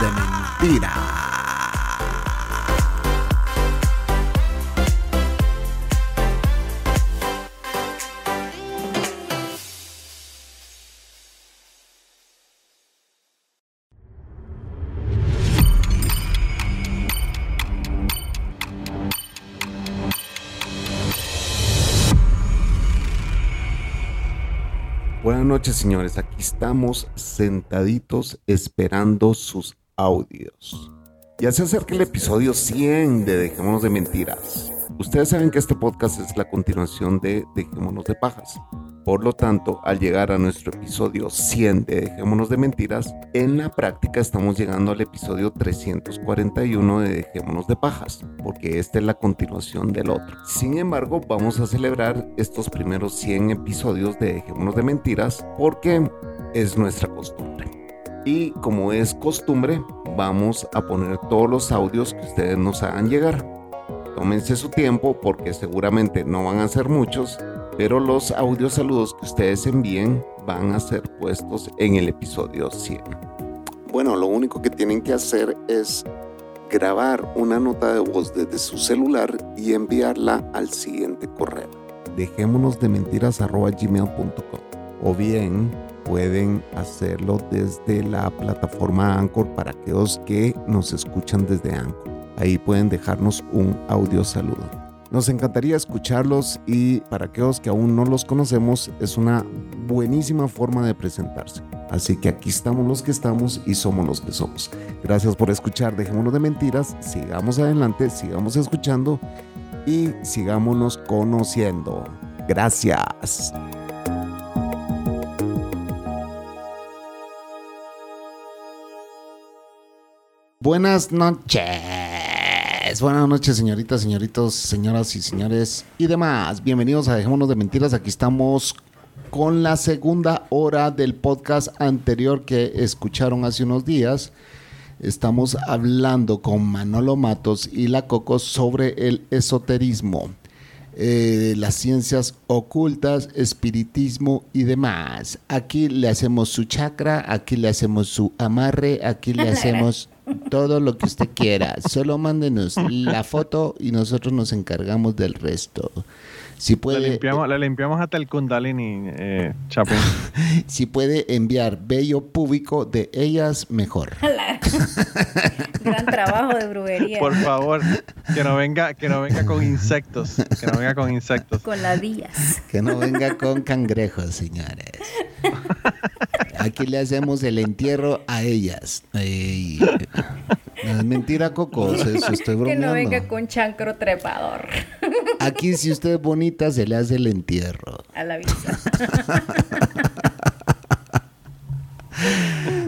de Mentiras. Buenas noches, señores. Aquí estamos sentaditos esperando sus audios. Ya se acerca el episodio 100 de Dejémonos de Mentiras. Ustedes saben que este podcast es la continuación de Dejémonos de Pajas. Por lo tanto, al llegar a nuestro episodio 100 de Dejémonos de Mentiras, en la práctica estamos llegando al episodio 341 de Dejémonos de Pajas, porque esta es la continuación del otro. Sin embargo, vamos a celebrar estos primeros 100 episodios de Dejémonos de Mentiras porque es nuestra costumbre. Y como es costumbre, vamos a poner todos los audios que ustedes nos hagan llegar. Tómense su tiempo porque seguramente no van a ser muchos, pero los audios saludos que ustedes envíen van a ser puestos en el episodio 100. Bueno, lo único que tienen que hacer es grabar una nota de voz desde su celular y enviarla al siguiente correo. Dejémonos de mentiras gmail.com o bien pueden hacerlo desde la plataforma Anchor para aquellos que nos escuchan desde Anchor. Ahí pueden dejarnos un audio saludo. Nos encantaría escucharlos y para aquellos que aún no los conocemos es una buenísima forma de presentarse. Así que aquí estamos los que estamos y somos los que somos. Gracias por escuchar, dejémonos de mentiras, sigamos adelante, sigamos escuchando y sigámonos conociendo. Gracias. Buenas noches. Buenas noches, señoritas, señoritos, señoras y señores y demás. Bienvenidos a Dejémonos de Mentiras. Aquí estamos con la segunda hora del podcast anterior que escucharon hace unos días. Estamos hablando con Manolo Matos y la Coco sobre el esoterismo, eh, las ciencias ocultas, espiritismo y demás. Aquí le hacemos su chakra, aquí le hacemos su amarre, aquí le hacemos todo lo que usted quiera. Solo mándenos la foto y nosotros nos encargamos del resto. Si puede, le, limpiamos, hasta el Kundalini, eh, Chapín. si puede enviar bello público de ellas, mejor. Gran trabajo de brujería. Por favor, que no venga, que no venga con insectos. Que no venga con insectos. Con ladillas. Que no venga con cangrejos, señores. Aquí le hacemos el entierro a ellas. Ey. No es mentira, Coco. Eso estoy bromeando. Que no venga con chancro trepador. Aquí, si usted es se le hace el entierro. A la vista.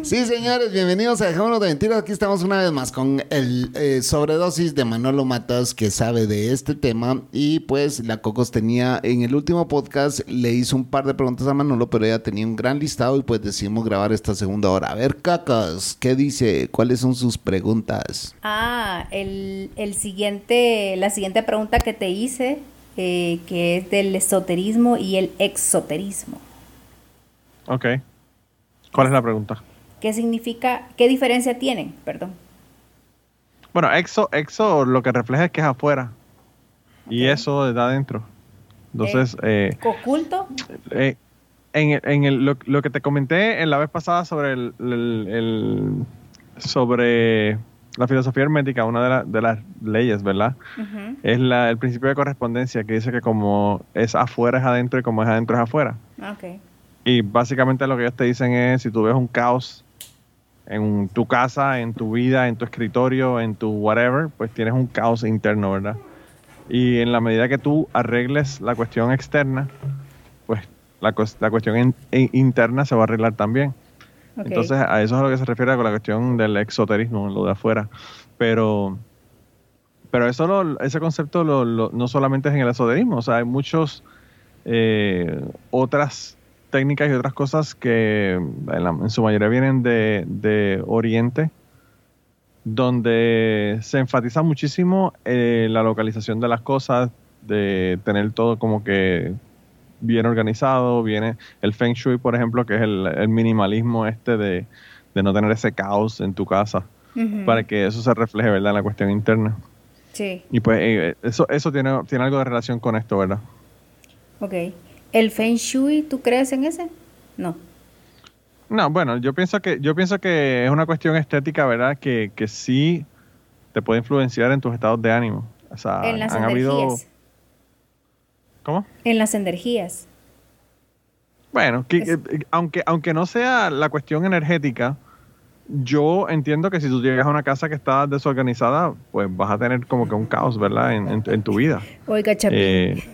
Sí, señores, bienvenidos a Dejémonos de Mentiras. Aquí estamos una vez más con el eh, sobredosis de Manolo Matas que sabe de este tema. Y pues la Cocos tenía en el último podcast, le hizo un par de preguntas a Manolo, pero ella tenía un gran listado y pues decidimos grabar esta segunda hora. A ver, Cacas, ¿qué dice? ¿Cuáles son sus preguntas? Ah, el, el siguiente, la siguiente pregunta que te hice, eh, que es del esoterismo y el exoterismo. Ok. ¿Cuál es la pregunta? ¿Qué significa, qué diferencia tienen? Perdón. Bueno, exo, exo lo que refleja es que es afuera. Y eso está adentro. Entonces, eh, ¿Oculto? eh, en, el- en el- lo, lo que te comenté en la vez pasada sobre el, el- el- sobre la filosofía hermética, una de, la- de las leyes, ¿verdad? Es la, el principio de correspondencia que dice que como es afuera es adentro y como es adentro es afuera. Ok. Y básicamente lo que ellos te dicen es, si tú ves un caos en tu casa, en tu vida, en tu escritorio, en tu whatever, pues tienes un caos interno, ¿verdad? Y en la medida que tú arregles la cuestión externa, pues la, la cuestión in- interna se va a arreglar también. Entonces, a eso es a lo que se refiere con la cuestión del exoterismo, lo de afuera. Pero, pero eso lo- ese concepto no solamente es en el esoterismo, o sea, hay muchos eh, otras técnicas y otras cosas que en, su mayoría vienen de, de Oriente, donde se enfatiza muchísimo eh, la localización de las cosas, de tener todo como que bien organizado, viene el Feng Shui, por ejemplo, que es el, el minimalismo este de, de no tener ese caos en tu casa, para que eso se refleje, ¿verdad?, en la cuestión interna. Sí, Y pues eh, eso, eso tiene, tiene algo de relación con esto, ¿verdad? ok. ¿El Feng Shui, tú crees en ese? No. No, bueno, yo pienso que, yo pienso que es una cuestión estética, ¿verdad?, que, que sí te puede influenciar en tus estados de ánimo. O sea, en las han habido... ¿Cómo? En las energías. Bueno, que- Es- que- aunque, aunque no sea la cuestión energética, yo entiendo que si tú llegas a una casa que está desorganizada, pues vas a tener como que un caos, ¿verdad? En, en- en tu vida. Oiga, Chapín. Eh,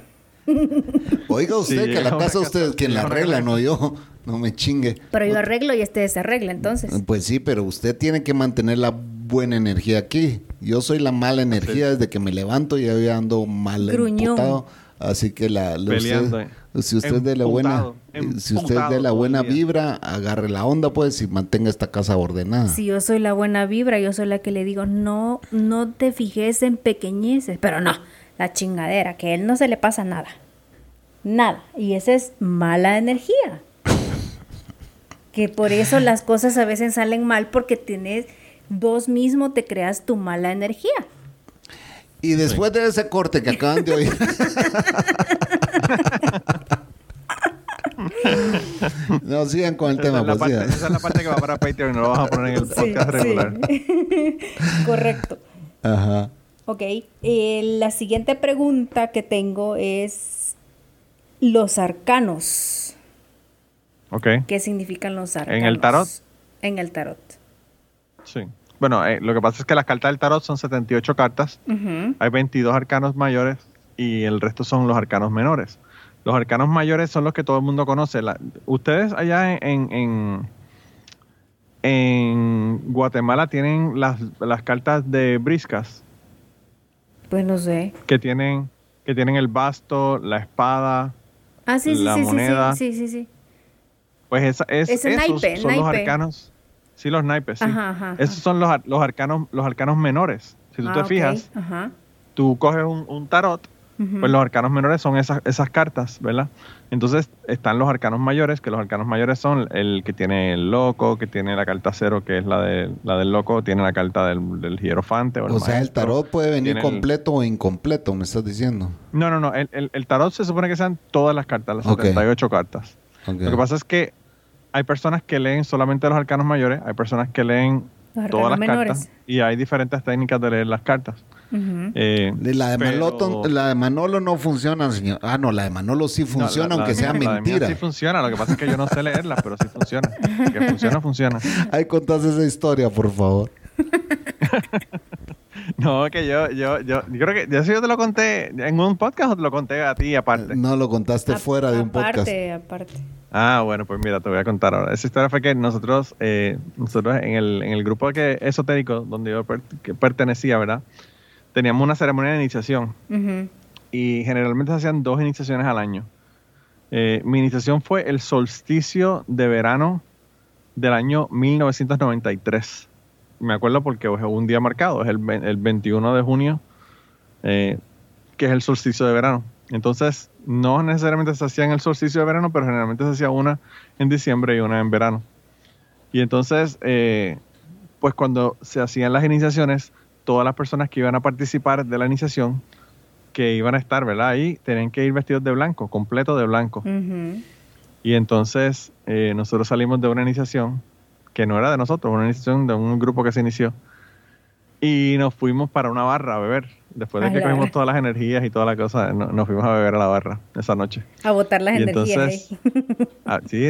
Oiga usted Sí, que la casa casa- usted quien la arregla, no yo. No me chingue. Pero yo arreglo y este desarregla, entonces. Pues sí, pero usted tiene que mantener la buena energía aquí. Yo soy la mala energía desde que me levanto y ya ando mal Gruñón. emputado. Así que la, la- Peleando, usted, eh. si usted de la buena, Emputado, si usted de la buena vibra, agarre la onda pues y mantenga esta casa ordenada. Si yo soy la buena vibra, yo soy la que le digo, no, no te fijes en pequeñeces. Pero no, la chingadera, que a él no se le pasa nada. Nada. Y esa es mala energía. Que por eso las cosas a veces salen mal porque tienes, vos mismo te creas tu mala energía. Y después de ese corte que acaban de oír. no sigan con el esa, tema, es la pues, parte, esa es la parte que va para Patreon y no lo vamos a poner en el podcast regular. Correcto. Ajá. Ok, eh, la siguiente pregunta que tengo es los arcanos. Ok, ¿Qué significan los arcanos? ¿En el tarot? En el tarot. sí. Bueno, eh, lo que pasa es que las cartas del tarot son 78 cartas. Ujú. Hay 22 arcanos mayores y el resto son los arcanos menores. Los arcanos mayores son los que todo el mundo conoce. La- ustedes allá en, en, en Guatemala tienen las, las cartas de briscas Pues no sé. que tienen, que tienen el basto, la espada. Ah, sí, sí, La sí, moneda. sí, sí, sí, sí. Pues esa, es, Ese esos naipe, son los arcanos. Sí, los naipes, sí. Ajá, ajá, ajá. Esos son los, ar- los, arcanos, los arcanos menores. Si tú Ah, te ok, fijas, Ajá. tú coges un, un tarot. Pues los arcanos menores son esas, esas cartas, ¿verdad? Entonces están los arcanos mayores, que los arcanos mayores son el que tiene el loco, que tiene la carta cero, que es la, de, la del loco, tiene la carta del, del hierofante. O, el O sea, el tarot puede venir el- completo o incompleto, me estás diciendo. No, no, no. El, el- el tarot se supone que sean todas las cartas, las Ok. 78 cartas. Lo que pasa es que hay personas que leen solamente los arcanos mayores, hay personas que leen Los todas las menores. cartas y hay diferentes técnicas de leer las cartas. Eh, La de, pero- Maloto- la de Manolo no funciona, señor. Ah, no, la de Manolo sí No, funciona, la- la aunque sea la mí mentira. Sí funciona, lo que pasa es que yo no sé leerla, pero sí funciona. Que funciona, funciona. Ahí contás esa historia, por favor. No, que yo, yo, yo, yo creo que, ya sé yo te lo conté en un podcast o te lo conté a ti aparte. No lo contaste A- fuera de un podcast. Aparte, aparte. Ah, bueno, pues mira, te voy a contar ahora. Esa historia fue que nosotros, eh, nosotros en el, en el grupo que, esotérico donde yo per- que pertenecía, ¿verdad? Teníamos una ceremonia de iniciación y generalmente se hacían dos iniciaciones al año. Eh, mi iniciación fue el solsticio de verano del año 1993. Me acuerdo porque es un día marcado, es el, el 21 de junio, eh, que es el solsticio de verano. Entonces, no necesariamente se hacía en el solsticio de verano, pero generalmente se hacía una en diciembre y una en verano. Y entonces, eh, pues cuando se hacían las iniciaciones, todas las personas que iban a participar de la iniciación, que iban a estar, ¿verdad? Ahí tenían que ir vestidos de blanco, completo de blanco. Y entonces eh, nosotros salimos de una iniciación que no era de nosotros, una iniciación de un grupo que se inició. Y nos fuimos para una barra a beber. Después de A que cogimos todas las energías y toda la cosa, no- nos fuimos a beber a la barra esa noche. A botar las Y energías. entonces, ahí. a, sí,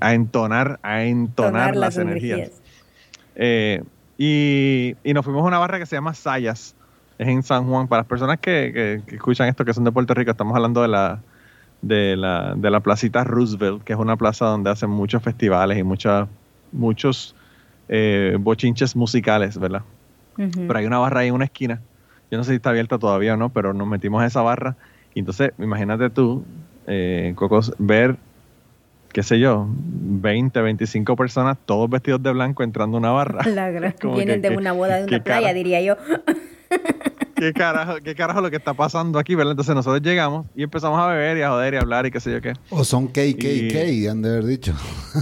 a, entonar, a entonar Tonar las, energías. Eh, y, y nos fuimos a una barra que se llama Sayas. Es en San Juan. Para las personas que, que- que escuchan esto, que son de Puerto Rico, estamos hablando de la, de la, de la placita Roosevelt, que es una plaza donde hacen muchos festivales y muchas, muchos eh, bochinches musicales, ¿verdad? Pero hay una barra ahí en una esquina. Yo no sé si está abierta todavía o no, pero nos metimos a esa barra. Y entonces, imagínate tú, eh, Cocos, ver, qué sé yo, 20, 25 personas, todos vestidos de blanco, entrando a una barra. La gran, vienen de una boda de una playa, diría yo. ¿Qué carajo, ¿Qué carajo lo que está pasando aquí, verdad? Entonces nosotros llegamos y empezamos a beber y a joder y a hablar y qué sé yo qué. O son KKK, han de haber dicho.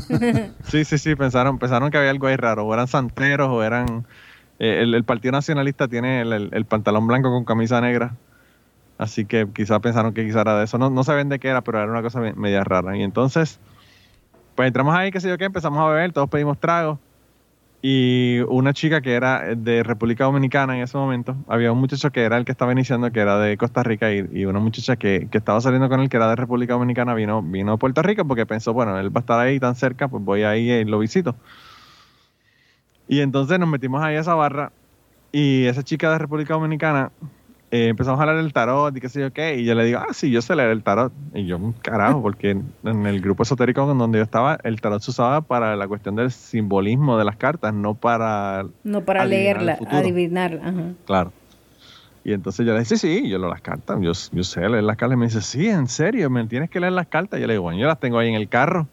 sí, sí, sí, pensaron, pensaron que había algo ahí raro. O eran santeros o eran... Eh, el, Partido Nacionalista tiene el, pantalón blanco con camisa negra. Así que quizás pensaron que quizás era de eso. No, no saben de qué era, pero era una cosa media rara. Y entonces, pues entramos ahí, qué sé yo qué, empezamos a beber, todos pedimos tragos. Y una chica que era de República Dominicana en ese momento, había un muchacho que era el que estaba iniciando, que era de Costa Rica, y, una muchacha que, que, estaba saliendo con él, que era de República Dominicana, vino, vino a Puerto Rico porque pensó, bueno, él va a estar ahí tan cerca, pues voy ahí y lo visito. Y entonces nos metimos ahí a esa barra, y esa chica de República Dominicana eh, empezamos a hablar del tarot y qué sé yo qué, y yo le digo, ah, sí, yo sé leer el tarot. Y yo, carajo, porque en el grupo esotérico donde yo estaba, el tarot se usaba para la cuestión del simbolismo de las cartas, no para... No para leerla, adivinarla. Claro. Y entonces yo le dije, sí, sí, yo leo las cartas, yo, yo sé leer las cartas. Y me dice, sí, en serio, me tienes que leer las cartas. Y yo le digo, bueno, yo las tengo ahí en el carro.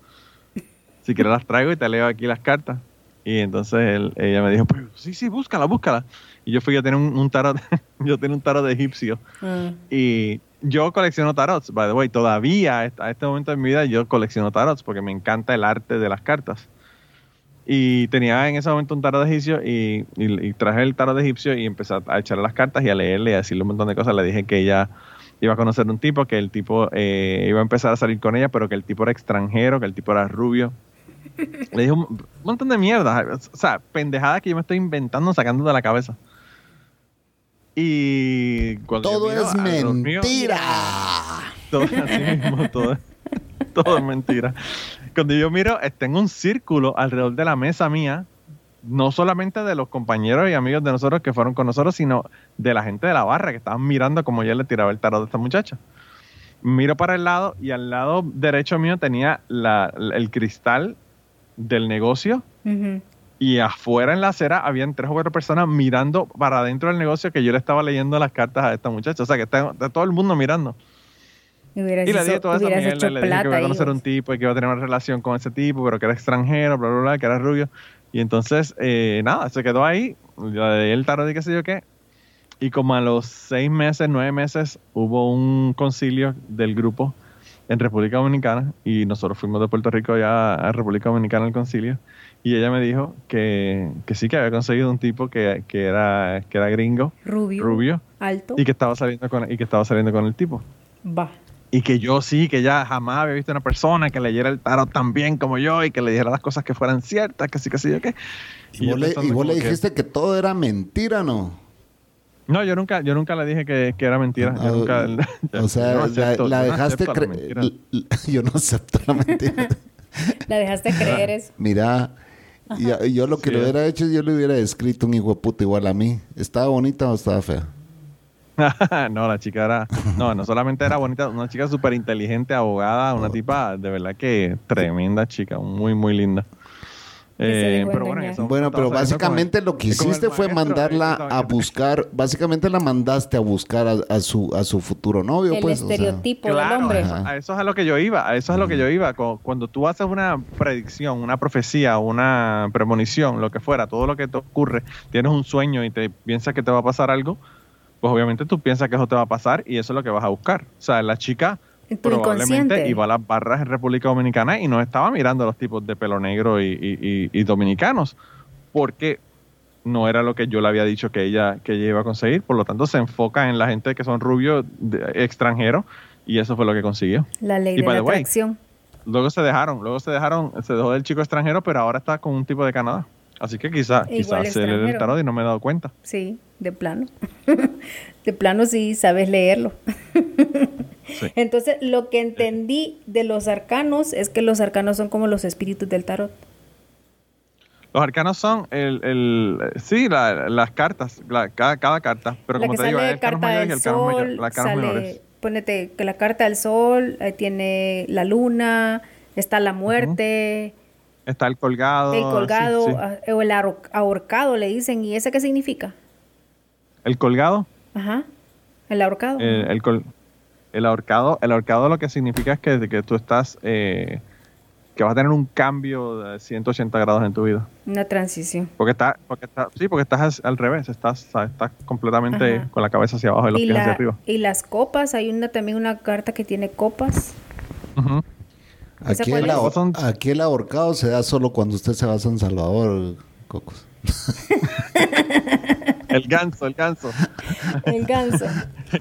Si quieres las traigo y te leo aquí las cartas. Y entonces ella me dijo, pues sí, sí, búscala, búscala. Y yo fui a tener un, tarot, yo tenía un tarot de egipcio. Ah. Y yo colecciono tarots, by the way, todavía a este momento de mi vida yo colecciono tarots porque me encanta el arte de las cartas. Y tenía en ese momento un tarot de egipcio y, traje el tarot de egipcio y empecé a echarle las cartas y a leerle y a decirle un montón de cosas. Le dije que ella iba a conocer un tipo, que el tipo eh, iba a empezar a salir con ella, pero que el tipo era extranjero, que el tipo era rubio, le dije un montón de mierda. O sea, pendejadas que yo me estoy inventando, sacando de la cabeza. Y todo es mentira. todo, todo, es mentira. Cuando yo miro, tengo un círculo alrededor de la mesa mía, no solamente de los compañeros y amigos de nosotros que fueron con nosotros, sino de la gente de la barra que estaban mirando como yo le tiraba el tarot a esta muchacha. Miro para el lado y al lado derecho mío tenía el cristal del negocio y afuera en la acera habían tres o cuatro personas mirando para adentro del negocio que yo le estaba leyendo las cartas a esta muchacha. O sea, que está, todo el mundo mirando. Y, le dije toda esa mierda, le dije que iba a conocer un tipo y que iba a tener una relación con ese tipo, pero que era extranjero, bla, bla, bla, que era rubio. Y entonces, eh, nada, se quedó ahí, le el tarot y qué sé yo qué. Y como a los seis meses, nueve meses, hubo un concilio del grupo en República Dominicana y nosotros fuimos de Puerto Rico ya a República Dominicana al concilio y ella me dijo que, sí que había conseguido un tipo que, era, que era gringo, rubio, rubio, alto y que estaba saliendo con y que estaba saliendo con el tipo. Va. Y que yo sí, que ya jamás había visto una persona que leyera el tarot tan bien como yo y que le dijera las cosas que fueran ciertas, que sí, que sí, yo qué. Y, vos, le, dijiste que todo era mentira, ¿no? No, yo nunca, yo nunca le dije que, era mentira. Yo nunca, o sea, la, dejaste creer. Yo no acepto la mentira. la dejaste creer eso. Mira, yo lo que le hubiera hecho, yo le hubiera escrito un hijo puta igual a mí. ¿Estaba bonita o estaba fea? no, la chica era. No, no solamente era bonita, una chica súper inteligente, abogada, una tipa de verdad que tremenda chica, muy, muy linda. Eh, pero bueno, bueno, pero básicamente lo que hiciste fue mandarla a buscar, básicamente la mandaste a buscar a, su a su futuro novio, el pues. estereotipo del hombre. A eso es a lo que yo iba, a eso es a lo que yo iba. Cuando tú haces una predicción, una profecía, una premonición, lo que fuera, todo lo que te ocurre, tienes un sueño y te piensas que te va a pasar algo, pues obviamente tú piensas que eso te va a pasar y eso es lo que vas a buscar. O sea, la chica probablemente iba a las barras en República Dominicana y no estaba mirando a los tipos de pelo negro y, dominicanos, porque no era lo que yo le había dicho que ella, que ella iba a conseguir, por lo tanto se enfoca en la gente que son rubios extranjeros y eso fue lo que consiguió. La ley de la atracción. luego se dejaron, luego se dejaron, se dejó del chico extranjero, pero ahora está con un tipo de Canadá. Así que quizás quizá se lee el tarot y no me he dado cuenta. Sí, de plano. de plano sí sabes leerlo. Entonces, lo que entendí de los arcanos es que los arcanos son como los espíritus del tarot. Los arcanos son el, el sí, la, las cartas, cada, cada, carta, pero como te digo, arcanos, mayor, arcanos menores ponete que la carta del sol eh, tiene la luna, está la muerte, Está el colgado. el colgado sí. ah, o el ahor- ahorcado le dicen. ¿Y ese qué significa? El colgado. Ajá. El ahorcado. El, el, col- el ahorcado, el ahorcado lo que significa es que, que tú estás, eh, que vas a tener un cambio de 180 grados en tu vida. Una transición. Porque está, porque está, sí, porque estás al revés, estás, estás completamente Ajá. con la cabeza hacia abajo y los Y, pies hacia arriba. y las copas, hay una también una carta que tiene copas. ¿Esa Aquí el, es? ahor- Son- aquí el ahorcado se da solo cuando usted se va a San Salvador, Cocos. El ganso, el ganso. El ganso.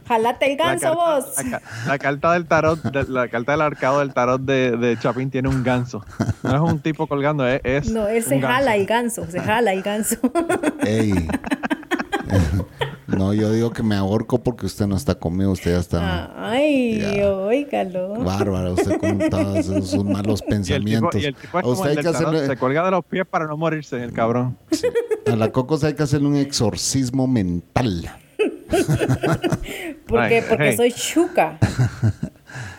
Jalate el La ganso carta- vos. La, ca- la carta del tarot, de- la carta del ahorcado del tarot de, de Chapín tiene un ganso. No es un tipo colgando, es, es No, él se ganso. jala el ganso, se jala el ganso. Ey. no, yo digo que me ahorco porque usted no está conmigo, usted ya está Ay, Ya. óigalo. bárbara, usted con todos esos malos Y el tipo, pensamientos. y el tipo es A como usted el hay del que tarot, hacerle, se cuelga de los pies para no morirse, el cabrón. a la Cocos hay que hacerle un exorcismo mental. ¿Por? Porque hey. soy chuca.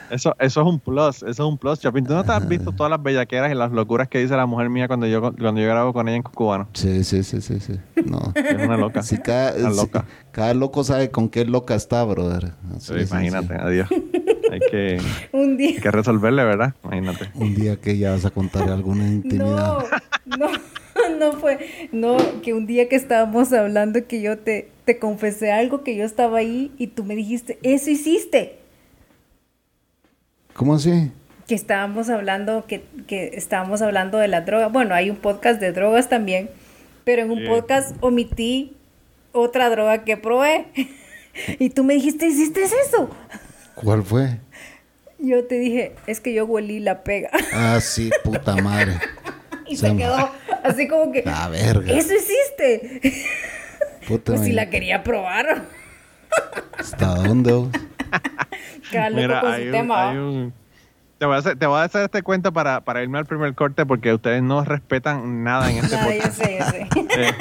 Eso, eso es un plus, eso es un plus, Chapín. ¿Tú no te has visto todas las bellaqueras y las locuras que dice la mujer mía cuando yo, cuando yo grabo con ella en Cubano? Sí, sí, sí, sí, sí. No. Es una loca. Sí, cada, Una sí, loca. cada loco sabe con qué loca está, brother. Así Sí, es, imagínate, adiós. Hay que, Un día. hay que resolverle, ¿verdad? Imagínate. Un día que ya vas a contar alguna intimidad. No, no, no fue. No, que un día que estábamos hablando que yo te, te confesé algo que yo estaba ahí y tú me dijiste, eso hiciste. ¿Cómo así? Que estábamos hablando, que, que estábamos hablando de la droga. Bueno, hay un podcast de drogas también, pero en un Sí. podcast omití otra droga que probé. Y tú me dijiste, ¿hiciste eso? ¿Cuál fue? Yo te dije, es que yo huelí la pega. Ah, sí, puta madre. Y Se quedó así como que, La verga. ¿eso hiciste? Puta Pues si la quería probar. ¿Hasta dónde? Mira, con hay un- tema. hay ¿va? un- Te voy, a hacer, te voy a hacer este cuento para, para irme al primer corte porque ustedes no respetan nada en este yo podcast. sé, yo sé. Eh,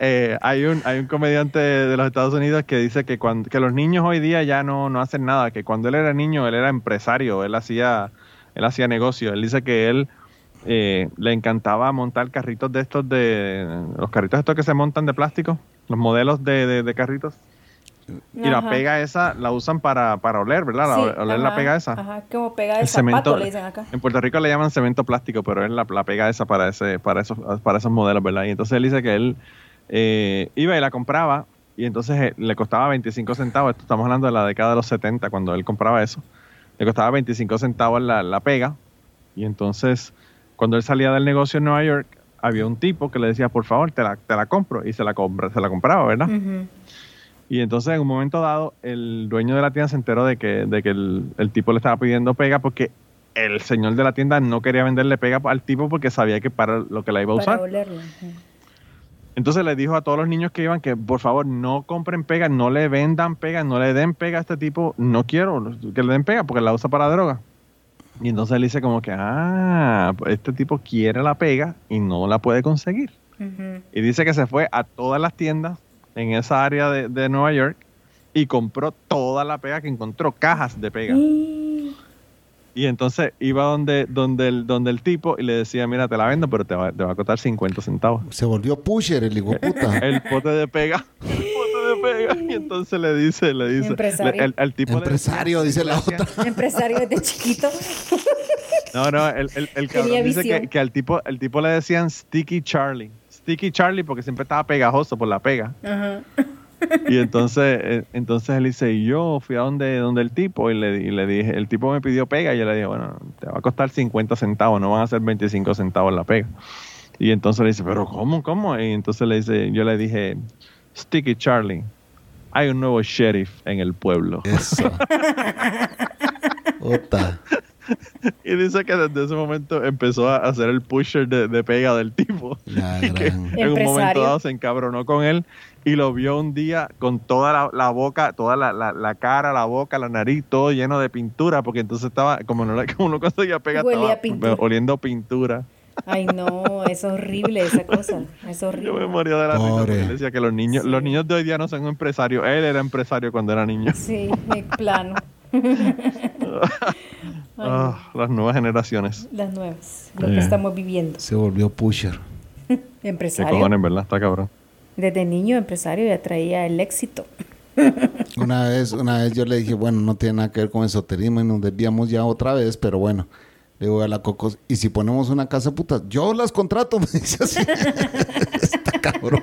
eh, hay, un, hay un comediante de los Estados Unidos que dice que, cuando, que los niños hoy día ya no, no hacen nada, que cuando él era niño él era empresario, él hacía, él hacía negocio. Él dice que él eh, le encantaba montar carritos de estos de los carritos estos que se montan de plástico, los modelos de, de- de carritos. Y la pega esa la usan para, para oler, ¿verdad? La- Sí, oler la pega esa. Ajá, como pega de El zapato, cemento, le dicen acá. en Puerto Rico le llaman cemento plástico, pero es la, la pega esa para ese, para esos, para esos modelos, ¿verdad? Y entonces él dice que él eh, iba y la compraba y entonces eh, le costaba 25 centavos. Esto estamos hablando de la década de los 70 cuando él compraba eso. Le costaba 25 centavos la, la pega. Y entonces, cuando él salía del negocio en Nueva York, había un tipo que le decía, por favor, te la, te la compro. Y se la, compra, se la compraba, ¿verdad? Ujú. Y entonces en un momento dado, el dueño de la tienda se enteró de que, de que el, el tipo le estaba pidiendo pega porque el señor de la tienda no quería venderle pega al tipo porque sabía que para lo que la iba a Para usar. ujú. Entonces le dijo a todos los niños que iban que por favor no compren pega, no le vendan pega, no le den pega a este tipo. No quiero que le den pega porque la usa para droga. Y entonces él dice como que, ah, pues este tipo quiere la pega y no la puede conseguir. Y dice que se fue a todas las tiendas en esa área de, de Nueva York y compró toda la pega que encontró, cajas de pega. Y- Y entonces iba donde, donde, el, donde el tipo y le decía, mira, te la vendo, pero te va, te va a costar 50 centavos. Se volvió pusher el hijo puta. El pote de pega. El pote de pega. Y entonces le dice, le dice. Empresario. le- el, el tipo le- Empresario, dice la otra. Empresario desde chiquito. No, no, el, el, el cabrón dice que, que al tipo, el tipo le decían Sticky Charlie. Sticky Charlie porque siempre estaba pegajoso por la pega. Ajá. Y entonces, eh, entonces él dice, y yo fui a donde, donde el tipo y le, y le dije, el tipo me pidió pega y yo le dije, bueno, te va a costar 50 centavos, no van a ser 25 centavos la pega. Y entonces le dice, pero ¿cómo, cómo? Y entonces le dice, yo le dije, Sticky Charlie, hay un nuevo sheriff en el pueblo. Eso. Puta. Y dice que desde ese momento empezó a hacer el pusher de, de pega del tipo. Y que en un momento Empresario. dado se encabronó con él y lo vio un día con toda la, la boca, toda la, la- la cara, la boca, la nariz, todo lleno de pintura, porque entonces estaba, como no, como no conseguía pegar, Huelía estaba a pintura. oliendo pintura. Ay, no, es horrible esa cosa. Es Yo me horrible. moría de la risa Pobre. él decía que los niños, los niños de hoy día no son empresarios. Él era empresario cuando era niño. Sí, en plano. Ah, las nuevas generaciones. Las nuevas, lo Eh. que estamos viviendo. Se volvió pusher. Qué Empresario. cojones, ¿verdad? Está cabrón. Desde niño empresario ya traía el éxito. Una vez, una vez yo le dije, bueno, no tiene nada que ver con esoterismo y nos desviamos ya otra vez, pero bueno. Le digo a la Cocos, y si ponemos una casa de putas, yo las contrato, me dice así. Está cabrón.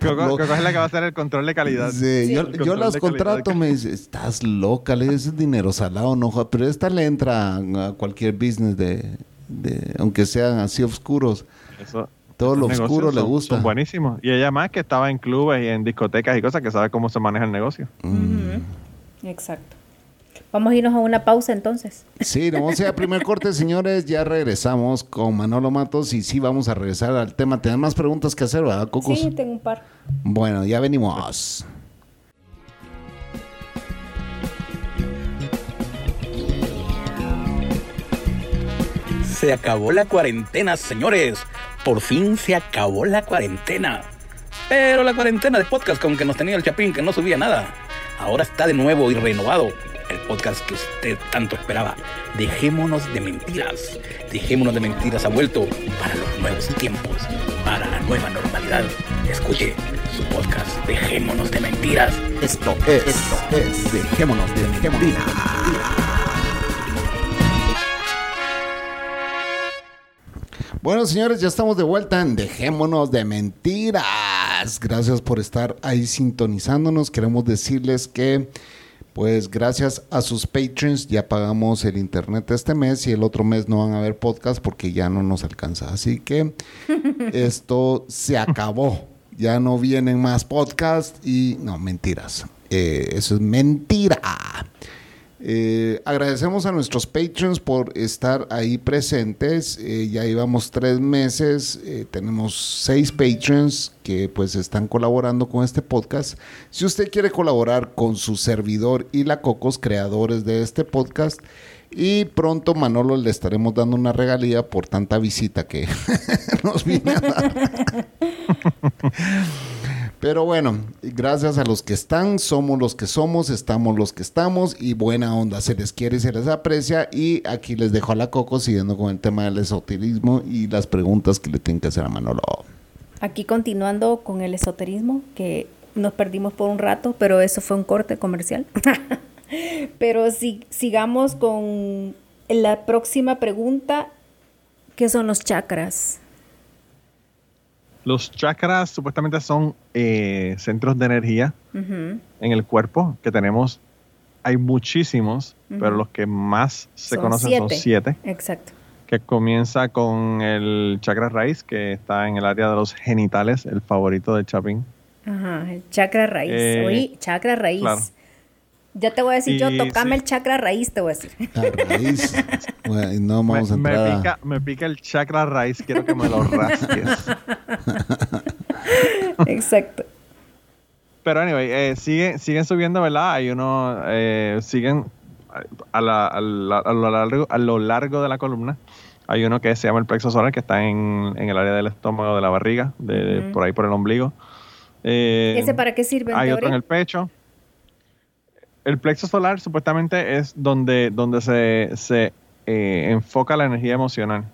Coco, es la que va a hacer el control de calidad. Sí, Yo, las contrato, me dice, estás loca, le digo, ese es dinero salado, no jodas". Pero esta le entra a cualquier business de, de aunque sean así oscuros. Eso- Todo lo oscuro le gusta. Son buenísimos. Y ella más que estaba en clubes y en discotecas y cosas que sabe cómo se maneja el negocio. Ujú. Exacto. Vamos a irnos a una pausa entonces. Sí, nos vamos a ir a primer corte, señores. Ya regresamos con Manolo Matos y sí vamos a regresar al tema. Tenés más preguntas que hacer, ¿verdad, Cocos? Sí, tengo un par. Bueno, ya venimos. Se acabó la cuarentena, señores. Por fin se acabó la cuarentena. Pero la cuarentena de podcast con que nos tenía el Chapín que no subía nada. Ahora está de nuevo y renovado. El podcast que usted tanto esperaba. Dejémonos de mentiras. Dejémonos de mentiras ha vuelto para los nuevos tiempos. Para la nueva normalidad. Escuche su podcast. Dejémonos de mentiras. Esto es, esto es, dejémonos de mentiras. Bueno, señores, ya estamos de vuelta en Dejémonos de Mentiras. Gracias por estar ahí sintonizándonos. Queremos decirles que, pues, gracias a sus patrons ya pagamos el internet este mes y el otro mes no van a haber podcast porque ya no nos alcanza. Así que esto se acabó. Ya no vienen más podcasts y no, mentiras. Eh, eso es mentira. Eh, agradecemos a nuestros patrons por estar ahí presentes. Eh, ya llevamos tres meses. eh, tenemos seis patrons que pues están colaborando con este podcast. Si usted quiere colaborar con su servidor y la Cocos, creadores de este podcast, y pronto Manolo le estaremos dando una regalía por tanta visita que nos viene a dar. Pero bueno, gracias a los que están, somos los que somos, estamos los que estamos y buena onda, se les quiere y se les aprecia y aquí les dejo a la Coco siguiendo con el tema del esoterismo y las preguntas que le tienen que hacer a Manolo. Aquí continuando con el esoterismo, que nos perdimos por un rato, pero eso fue un corte comercial. pero si, sigamos con la próxima pregunta, ¿qué son los chakras? Los chakras supuestamente son eh, centros de energía en el cuerpo que tenemos. Hay muchísimos, pero los que más se Son conocen son siete. Exacto. Que comienza con el chakra raíz, que está en el área de los genitales, el favorito de Chapín. Ajá, el chakra raíz. Eh, chakra raíz. claro. Ya te voy a decir yo, tocame sí. el chakra raíz, te voy a decir. A raíz, bueno, no vamos me, a me entrar a- pica, me pica el chakra raíz, quiero que me lo rasques. Exacto. Pero anyway, eh, sigue- siguen subiendo, ¿verdad? Hay uno, eh, siguen a, la- a la- a lo largo, a lo largo de la columna. Hay uno que se llama el plexo solar, que está en, en el área del estómago, de la barriga, de, por ahí por el ombligo. Eh, ¿Ese para qué sirve en hay otro en teoría? el pecho. El plexo solar supuestamente es donde, donde se, se eh, enfoca la energía emocional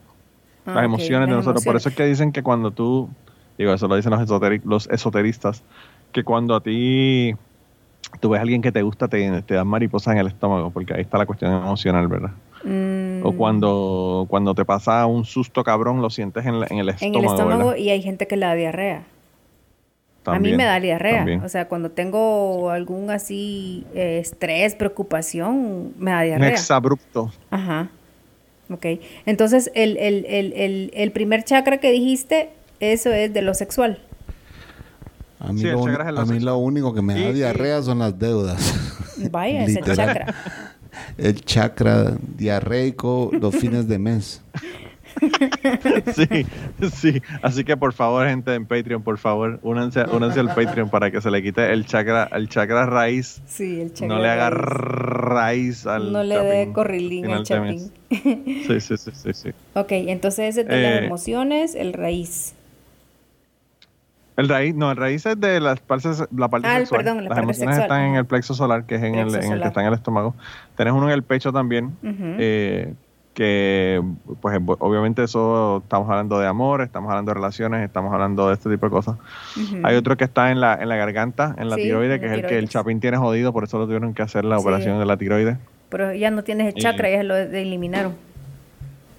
Ah, las emociones de las nosotros. Por eso es que dicen que cuando tú, digo, eso lo dicen los, esoteri- los esoteristas, que cuando a ti tú ves a alguien que te gusta, te, te dan mariposas en el estómago, porque ahí está la cuestión emocional, ¿verdad? Mm, O cuando, cuando te pasa un susto cabrón, lo sientes en, la- en el en estómago. el estómago ¿verdad? y hay gente que le da diarrea. También, a mí me da diarrea. también. O sea, cuando tengo algún así eh, estrés, preocupación, me da Un diarrea. exabrupto. Ajá. Ok. Entonces, el, el, el, el, el primer chakra que dijiste, eso es de lo sexual. A mí, Sí, el lo, a mí sexual. lo único que me da diarrea son las deudas. Vaya, es el chakra. El chakra diarreico los fines de mes. sí, sí. Así que por favor, gente en Patreon, por favor, únanse, únanse al Patreon para que se le quite el chakra, el chakra raíz. Sí, el chakra. no le haga raíz. raíz al No le dé corrilín al chapín. Sí, sí, sí, sí, sí. ok, entonces ese es de las Eh, emociones, el raíz. El raíz, no, el raíz es de las partes, la parte Ah, sexual. perdón, la las parte emociones sexual. están en el plexo solar, que es en el, Plexo en el que está en el estómago. Tenés uno en el pecho también, eh, que pues obviamente eso estamos hablando de amor, estamos hablando de relaciones, estamos hablando de este tipo de cosas. Hay otro que está en la, en la garganta, en la Sí, tiroide, en que la es el que el tiroides. chapín tiene jodido, por eso lo tuvieron que hacer la Sí. operación de la tiroide. Pero ya no tienes el Y- chakra, ya lo eliminaron.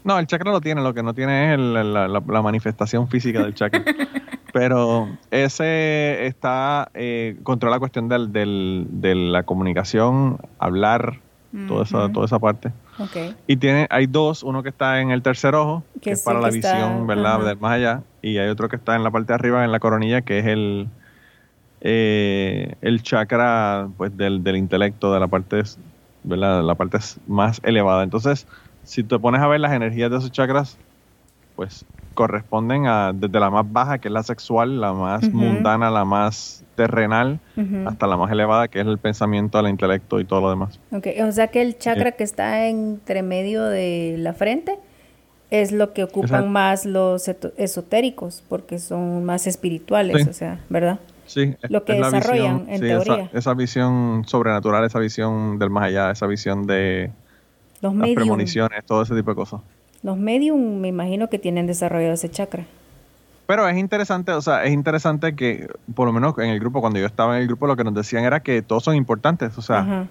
No, el chakra lo tiene, lo que no tiene es el- la, la- la manifestación física del chakra. Pero ese está, eh, controla la cuestión del, del- de la comunicación, hablar, toda, esa, toda esa parte. Ok. Y tiene, hay dos, uno que está en el tercer ojo, que, Que es sí, para la está- visión, ¿verdad? ajá. Del más allá. Y hay otro que está en la parte de arriba, en la coronilla, que es el, eh, el chakra pues, del, del intelecto, de la parte, ¿verdad? La parte más elevada. Entonces, si te pones a ver las energías de esos chakras, pues corresponden a desde la más baja, que es la sexual, la más mundana, la más terrenal, Ujú. hasta la más elevada, que es el pensamiento, el intelecto y todo lo demás. Ok, O sea que el chakra que está entre medio de la frente es lo que ocupan Exacto. más los esotéricos, porque son más espirituales, Sí. o sea, ¿verdad? Sí, es- Lo que es la desarrollan, en sí, esa- teoría. Esa, visión sobrenatural, esa visión del más allá, esa visión de Los las medium, premoniciones, todo ese tipo de cosas. los medium me imagino que tienen desarrollado ese chakra. Pero es interesante, o sea, es interesante que, por lo menos en el grupo, cuando yo estaba en el grupo, lo que nos decían era que todos son importantes. O sea,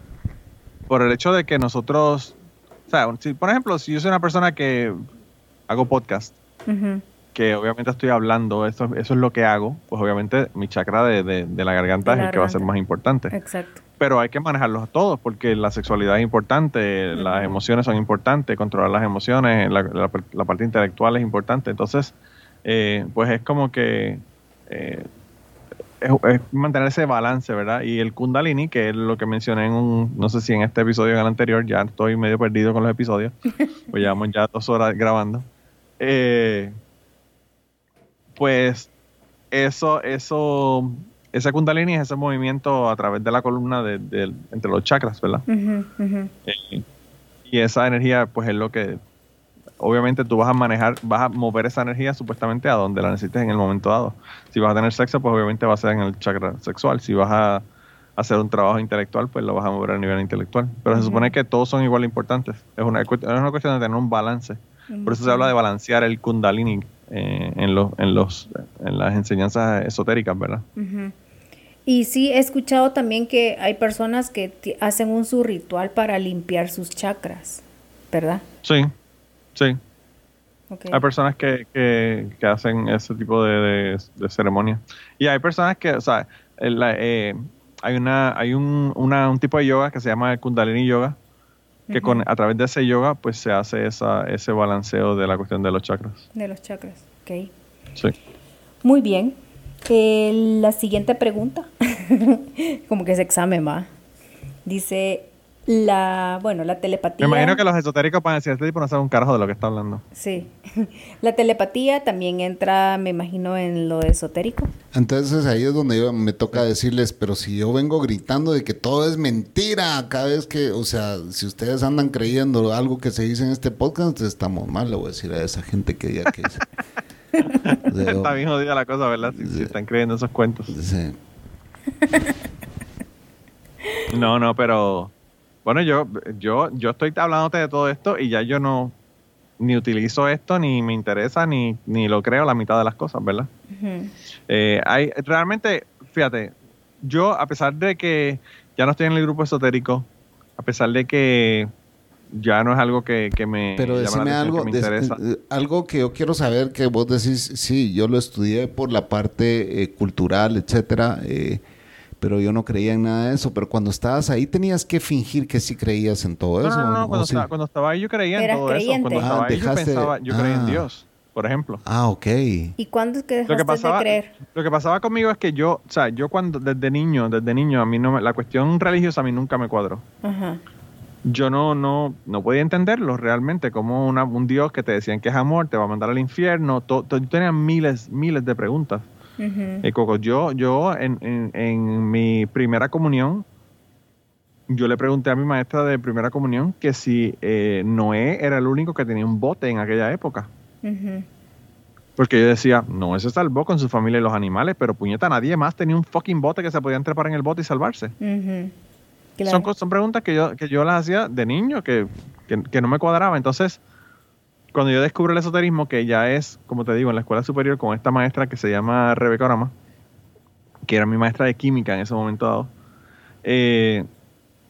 por el hecho de que nosotros, o sea, si, por ejemplo, si yo soy una persona que hago podcast, Ujú. que obviamente estoy hablando, eso, eso es lo que hago, pues obviamente mi chakra de, de- de la garganta De es el que va a ser más importante. Exacto. pero hay que manejarlos todos porque la sexualidad es importante, las emociones son importantes, controlar las emociones, la, la- la parte intelectual es importante. Entonces, eh, pues es como que eh, es, es mantener ese balance, ¿verdad? Y el kundalini, que es lo que mencioné en un, no sé si en este episodio o en el anterior, ya estoy medio perdido con los episodios, pues llevamos ya dos horas grabando. Eh, pues eso, eso, ese kundalini es ese movimiento a través de la columna de, de- entre los chakras, ¿verdad? Eh, y esa energía, pues es lo que, obviamente tú vas a manejar, vas a mover esa energía supuestamente a donde la necesites en el momento dado. Si vas a tener sexo, pues obviamente va a ser en el chakra sexual. Si vas a hacer un trabajo intelectual, pues lo vas a mover a nivel intelectual. Pero se supone que todos son igual de importantes. Es una, es una cuestión de tener un balance. Por eso se habla de balancear el kundalini eh, en, los, en, los, en las enseñanzas esotéricas, ¿verdad? Y sí, he escuchado también que hay personas que hacen un su ritual para limpiar sus chakras, ¿verdad? Sí, sí. Hay personas que, que, que hacen ese tipo de, de, de ceremonia. Y hay personas que, o sea, la- eh, hay una hay un, una, un tipo de yoga que se llama el Kundalini Yoga, que con, a través de ese yoga pues se hace esa, ese balanceo de la cuestión de los chakras. De los chakras. Ok. Sí. Muy bien. Eh, la siguiente pregunta, como que es examen, va. Dice la, bueno, la telepatía. Me imagino que los esotéricos van a decir, este tipo no sabe un carajo de lo que está hablando. Sí. La telepatía también entra, me imagino, en lo esotérico. Entonces ahí es donde yo me toca decirles, pero si yo vengo gritando de que todo es mentira, cada vez que, o sea, si ustedes andan creyendo algo que se dice en este podcast, entonces estamos mal, le voy a decir a esa gente que diga que es. O sea, yo- Está bien jodida la cosa, ¿verdad? Si, si están creyendo esos cuentos. sí. No, no, pero bueno, yo, yo, yo estoy hablándote de todo esto y ya yo no ni utilizo esto, ni me interesa, ni, ni lo creo la mitad de las cosas, ¿verdad? Eh, hay, realmente, fíjate, yo a pesar de que ya no estoy en el grupo esotérico, a pesar de que ya no es algo que, que me Pero llama decime la algo, que me interesa. eh, algo que yo quiero saber que vos decís, sí, yo lo estudié por la parte eh, cultural, etcétera, eh, pero yo no creía en nada de eso. Pero cuando estabas ahí tenías que fingir que sí creías en todo No, eso. no, no, ¿o cuando, sí? estaba, cuando estaba ahí yo creía en todo eso. creyente. Cuando Ah, estaba ahí yo pensaba, yo creía en ah. Dios, por ejemplo. Ah, ok. ¿Y cuándo es que dejaste Lo que, pasaba, de creer? lo que pasaba conmigo es que yo, o sea, yo cuando desde niño, desde niño, a mí no me- la cuestión religiosa a mí nunca me cuadró. Ajá. yo no, no, no podía entenderlo realmente, como una- un Dios que te decían que es amor, te va a mandar al infierno. to- to- yo tenía miles, miles de preguntas. Ujú. Eh, Coco, yo, yo en, en- en mi primera comunión, yo le pregunté a mi maestra de primera comunión que si eh, Noé era el único que tenía un bote en aquella época. Porque yo decía, no, se salvó con su familia y los animales, pero puñeta, nadie más tenía un fucking bote que se podían trepar en el bote y salvarse. Ujú. Claro. Son, son preguntas que yo, que yo las hacía de niño, que, que, que no me cuadraba. Entonces, cuando yo descubro el esoterismo, que ya es, como te digo, en la escuela superior con esta maestra que se llama Rebeca Orama, que era mi maestra de química en ese momento dado, eh,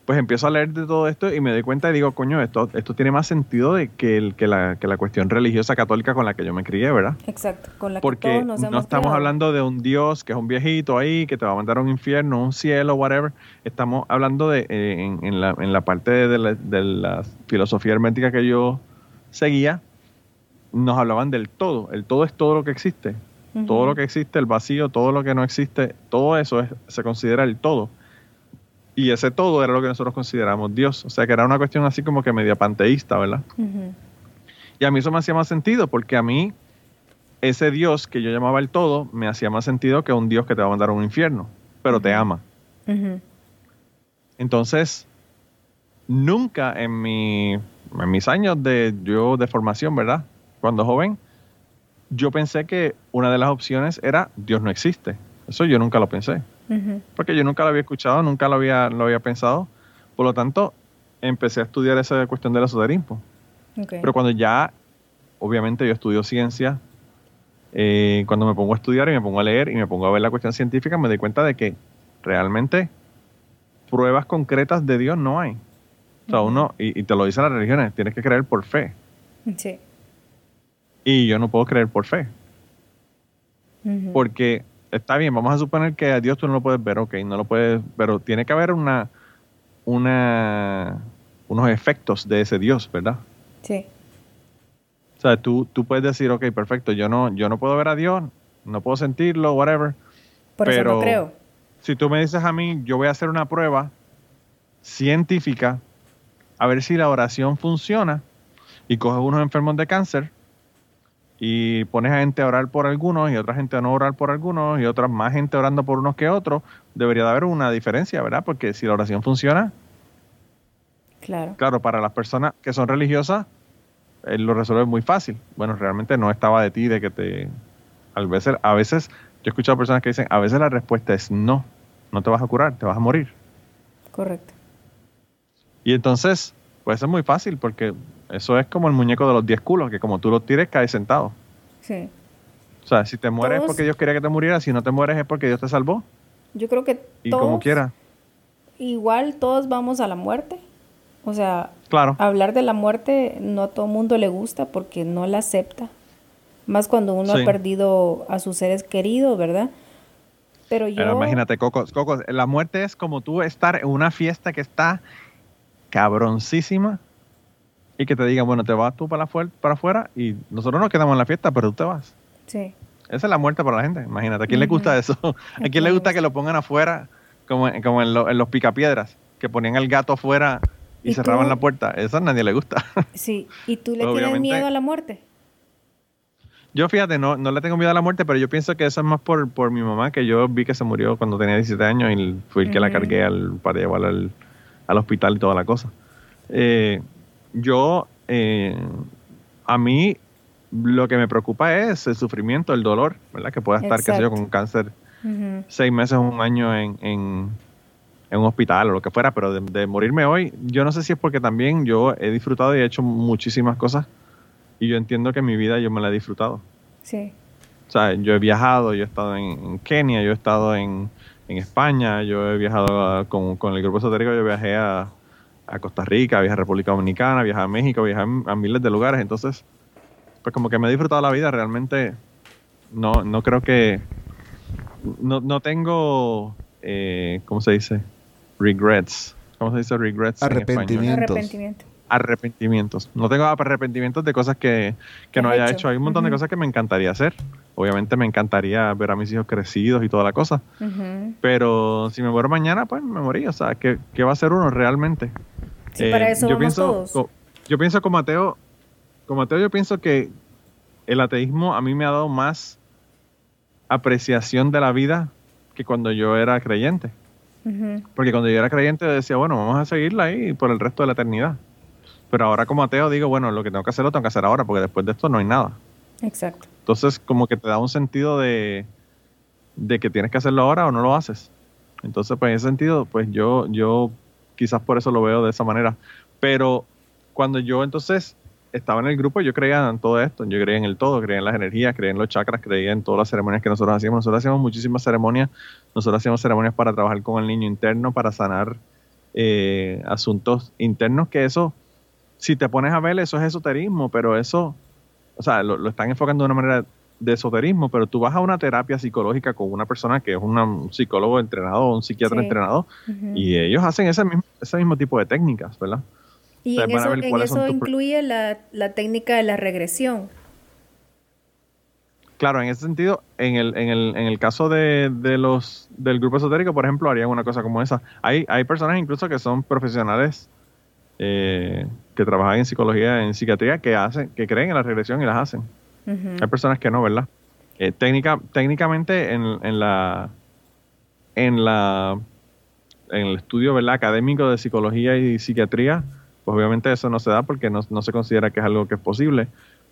pues empiezo a leer de todo esto y me doy cuenta y digo, coño, esto, esto tiene más sentido de que, el, que, la, que la cuestión religiosa católica con la que yo me crié, ¿verdad? Exacto, con la que Porque todos nos no hemos estamos criado. hablando de un Dios que es un viejito ahí, que te va a mandar a un infierno, un cielo, whatever. Estamos hablando de, eh, en, en la, en la parte de la, de la filosofía hermética que yo seguía, nos hablaban del todo. El todo es todo lo que existe. Todo lo que existe, el vacío, todo lo que no existe, todo eso es- se considera el todo. Y ese todo era lo que nosotros consideramos Dios. O sea que era una cuestión así como que media panteísta, ¿verdad? Y a mí eso me hacía más sentido porque a mí ese Dios que yo llamaba el todo me hacía más sentido que un Dios que te va a mandar a un infierno, pero te ama. Entonces, nunca en, mi, en mis años de yo de formación, ¿verdad? Cuando joven, yo pensé que una de las opciones era Dios no existe. Eso yo nunca lo pensé, porque yo nunca lo había escuchado, nunca lo había, lo había pensado. Por lo tanto, empecé a estudiar esa cuestión del esoterismo. Ok. Pero cuando ya, obviamente yo estudio ciencia, eh, cuando me pongo a estudiar y me pongo a leer y me pongo a ver la cuestión científica, me doy cuenta de que realmente pruebas concretas de Dios no hay. O sea, uno, y, y te lo dicen las religiones, tienes que creer por fe. Sí. Y yo no puedo creer por fe. Porque está bien, vamos a suponer que a Dios tú no lo puedes ver, ok, no lo puedes, pero tiene que haber una, una, unos efectos de ese Dios, ¿verdad? Sí. O sea, tú, tú puedes decir, ok, perfecto, yo no, yo no puedo ver a Dios, no puedo sentirlo, whatever. Por eso Pero- no creo. Si tú me dices a mí, yo voy a hacer una prueba científica a ver si la oración funciona y coges unos enfermos de cáncer y pones a gente a orar por algunos y otra gente a no orar por algunos y otra más gente orando por unos que otros, debería de haber una diferencia, ¿verdad? Porque si la oración funciona, Claro. Claro, para las personas que son religiosas, él lo resuelve muy fácil. Bueno, realmente no estaba de ti, de que te... A veces, a veces, yo he escuchado personas que dicen, a veces la respuesta es no, no te vas a curar, te vas a morir. Correcto. Y entonces, pues es muy fácil, porque eso es como el muñeco de los 10 culos, que como tú lo tires, caes sentado. Sí. O sea, si te mueres es porque Dios quería que te murieras, si no te mueres es porque Dios te salvó. Yo creo que Y todos, como quiera. igual todos vamos a la muerte. O sea, Claro. hablar de la muerte no a todo mundo le gusta porque no la acepta. Más cuando uno Sí. ha perdido a sus seres queridos, ¿verdad? Pero yo... Pero imagínate, Coco, Coco, la muerte es como tú estar en una fiesta que está cabroncísima y que te digan, bueno, te vas tú para, afuera, para afuera y nosotros nos quedamos en la fiesta, pero tú te vas. Sí. Esa es la muerte para la gente, imagínate. ¿A quién le gusta eso? ¿A quién le gusta que lo pongan afuera, como, en- como en, lo- en los picapiedras, que ponían el gato afuera y, ¿Y cerraban tú? la puerta? Eso a nadie le gusta. Sí. ¿Y tú le tienes miedo a la muerte? Yo fíjate, no, no le tengo miedo a la muerte, pero yo pienso que eso es más por, por mi mamá, que yo vi que se murió cuando tenía 17 años y fui el que la cargué al, para llevarla al, al hospital y toda la cosa. Eh, yo, eh, a mí, lo que me preocupa es el sufrimiento, el dolor, ¿verdad? Que pueda estar, qué sé yo, Exacto. con cáncer Ujú. seis meses o un año en, en, en un hospital o lo que fuera, pero de, de morirme hoy, yo no sé si es porque también yo he disfrutado y he hecho muchísimas cosas y yo entiendo que mi vida yo me la he disfrutado. Sí. O sea, yo he viajado, yo he estado en, en Kenia, yo he estado en, en España, yo he viajado a- con, con el grupo esotérico, yo viajé a, a Costa Rica, viajé a República Dominicana, viajé a México, viajé a, miles de lugares. Entonces, pues como que me he disfrutado la vida, realmente no, no creo que... No, no tengo, eh, ¿cómo se dice? Regrets. ¿Cómo se dice regrets? en español? Arrepentimientos. Arrepentimiento. Arrepentimientos. No tengo arrepentimientos de cosas que, que no haya hecho. hecho. Hay un montón de cosas que me encantaría hacer. Obviamente me encantaría ver a mis hijos crecidos y toda la cosa. Pero si me muero mañana, pues me morí. O sea, ¿qué, qué va a hacer uno realmente? Sí, para eso Eh, yo vamos pienso, todos. yo pienso como ateo, como ateo yo pienso que el ateísmo a mí me ha dado más apreciación de la vida que cuando yo era creyente. Porque cuando yo era creyente decía, bueno, vamos a seguirla ahí por el resto de la eternidad. Pero ahora como ateo digo, bueno, lo que tengo que hacer lo tengo que hacer ahora, porque después de esto no hay nada. Exacto. Entonces, como que te da un sentido de, de que tienes que hacerlo ahora o no lo haces. Entonces, pues en ese sentido, pues yo, yo quizás por eso lo veo de esa manera. Pero cuando yo entonces estaba en el grupo, yo creía en todo esto. Yo creía en el todo, creía en las energías, creía en los chakras, creía en todas las ceremonias que nosotros hacíamos. Nosotros hacíamos muchísimas ceremonias. Nosotros hacíamos ceremonias para trabajar con el niño interno, para sanar eh, asuntos internos, que eso, si te pones a ver, eso es esoterismo, pero eso o sea, lo, lo están enfocando de una manera de esoterismo, pero tú vas a una terapia psicológica con una persona que es una- un psicólogo entrenado o un psiquiatra Sí. entrenado Ujú. y ellos hacen ese mismo, ese mismo tipo de técnicas, ¿verdad? Y o sea, en eso, ver en eso incluye la, la técnica de la regresión. Claro, en ese sentido, en el, en el, en el caso de, de los del grupo esotérico, por ejemplo, harían una cosa como esa. Hay, hay personas incluso que son profesionales eh, que trabajan en psicología, en psiquiatría, que hacen, que creen en la regresión y las hacen. Hay personas que no, ¿verdad? Eh, técnica, técnicamente en, en la en la en el estudio ¿verdad? académico de psicología y psiquiatría, pues obviamente eso no se da porque no, no se considera que es algo que es posible,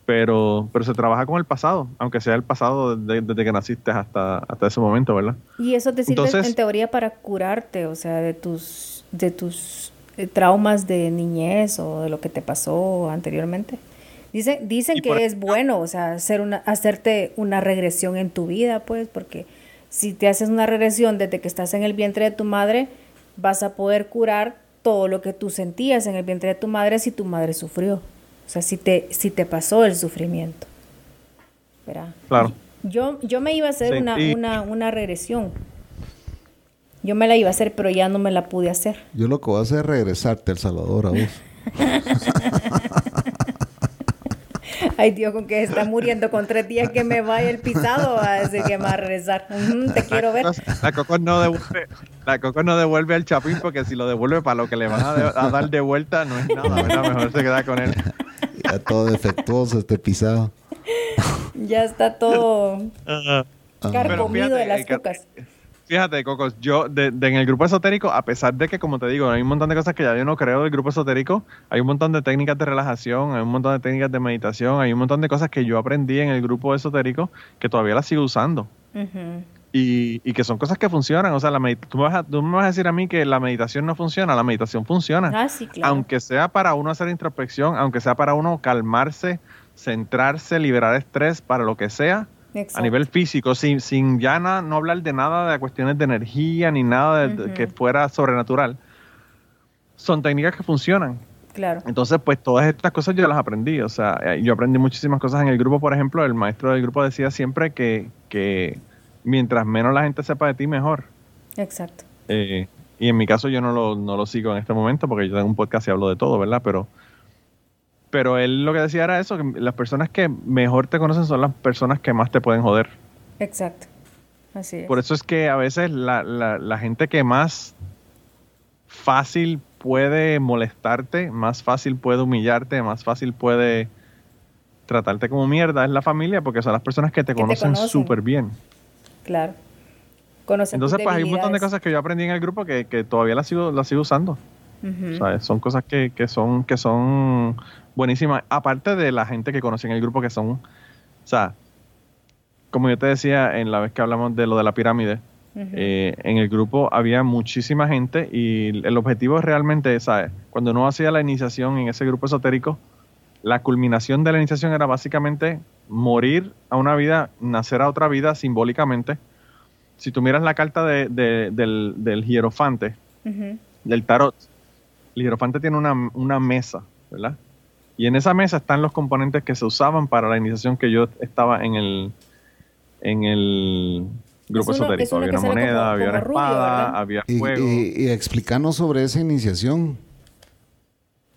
pero, pero se trabaja con el pasado, aunque sea el pasado de- desde que naciste hasta, hasta ese momento, ¿verdad? Y eso te sirve Entonces- en teoría para curarte, o sea, de tus, de tus traumas de niñez o de lo que te pasó anteriormente. Dicen, dicen que es bueno, o sea, hacer una, hacerte una regresión en tu vida, pues, porque si te haces una regresión desde que estás en el vientre de tu madre, vas a poder curar todo lo que tú sentías en el vientre de tu madre si tu madre sufrió. O sea, si te, si te pasó el sufrimiento. ¿Verdad? Claro. Yo, yo me iba a hacer Sí, una, y- una, una regresión. Yo me la iba a hacer, pero ya no me la pude hacer. Yo lo que voy a hacer es regresarte a El Salvador a vos. Ay, Dios, con que se está muriendo con tres días que me vaya el pisado, va a decir que me va a regresar. Te quiero ver. La Coco no devuelve, la Coco no devuelve al Chapín porque si lo devuelve para lo que le van a, de- a dar de vuelta no es nada, ¿verdad? Mejor se queda con él. Ya todo defectuoso este pisado. Ya está todo carcomido fíjate, de las eh, cucas. Fíjate, Cocos, yo de, de- en el grupo esotérico, a pesar de que, como te digo, hay un montón de cosas que ya yo no creo del grupo esotérico, hay un montón de técnicas de relajación, hay un montón de técnicas de meditación, hay un montón de cosas que yo aprendí en el grupo esotérico que todavía las sigo usando y, y que son cosas que funcionan. O sea, la tú, me vas a, tú me vas a decir a mí que la meditación no funciona, la meditación funciona. Ah, sí, claro. Aunque sea para uno hacer introspección, aunque sea para uno calmarse, centrarse, liberar estrés, para lo que sea, a nivel físico, sin, sin ya na- no hablar de nada de cuestiones de energía ni nada de, que fuera sobrenatural. Son técnicas que funcionan. Claro. Entonces, pues todas estas cosas yo las aprendí. O sea, eh, yo aprendí muchísimas cosas en el grupo. Por ejemplo, el maestro del grupo decía siempre que, que mientras menos la gente sepa de ti, mejor. Exacto. Eh, y en mi caso yo no lo, no lo sigo en este momento porque yo tengo un podcast y hablo de todo, ¿verdad? Pero, pero él lo que decía era eso, que las personas que mejor te conocen son las personas que más te pueden joder. Exacto. Así es. Por eso es que a veces la, la- la gente que más fácil puede molestarte, más fácil puede humillarte, más fácil puede tratarte como mierda es la familia porque son las personas que te Que conocen súper bien. Claro. Conocen Entonces, pues hay un montón de cosas que yo aprendí en el grupo que, que todavía las sigo, las sigo usando. Son cosas que, que son que son buenísimas. Aparte de la gente que conocí en el grupo que son, o sea, como yo te decía en la vez que hablamos de lo de la pirámide, eh, en el grupo había muchísima gente y el objetivo es realmente, ¿sabes? Cuando uno hacía la iniciación en ese grupo esotérico, la culminación de la iniciación era básicamente morir a una vida, nacer a otra vida simbólicamente. Si tú miras la carta de- de- del, del hierofante, del tarot, el hierofante tiene una, una mesa, ¿verdad? Y en esa mesa están los componentes que se usaban para la iniciación que yo estaba en el, en el grupo Es uno- es esotérico. Había una moneda, como- había una como rubio, espada, ¿verdad? había Y, fuego. y- y explícanos sobre esa iniciación.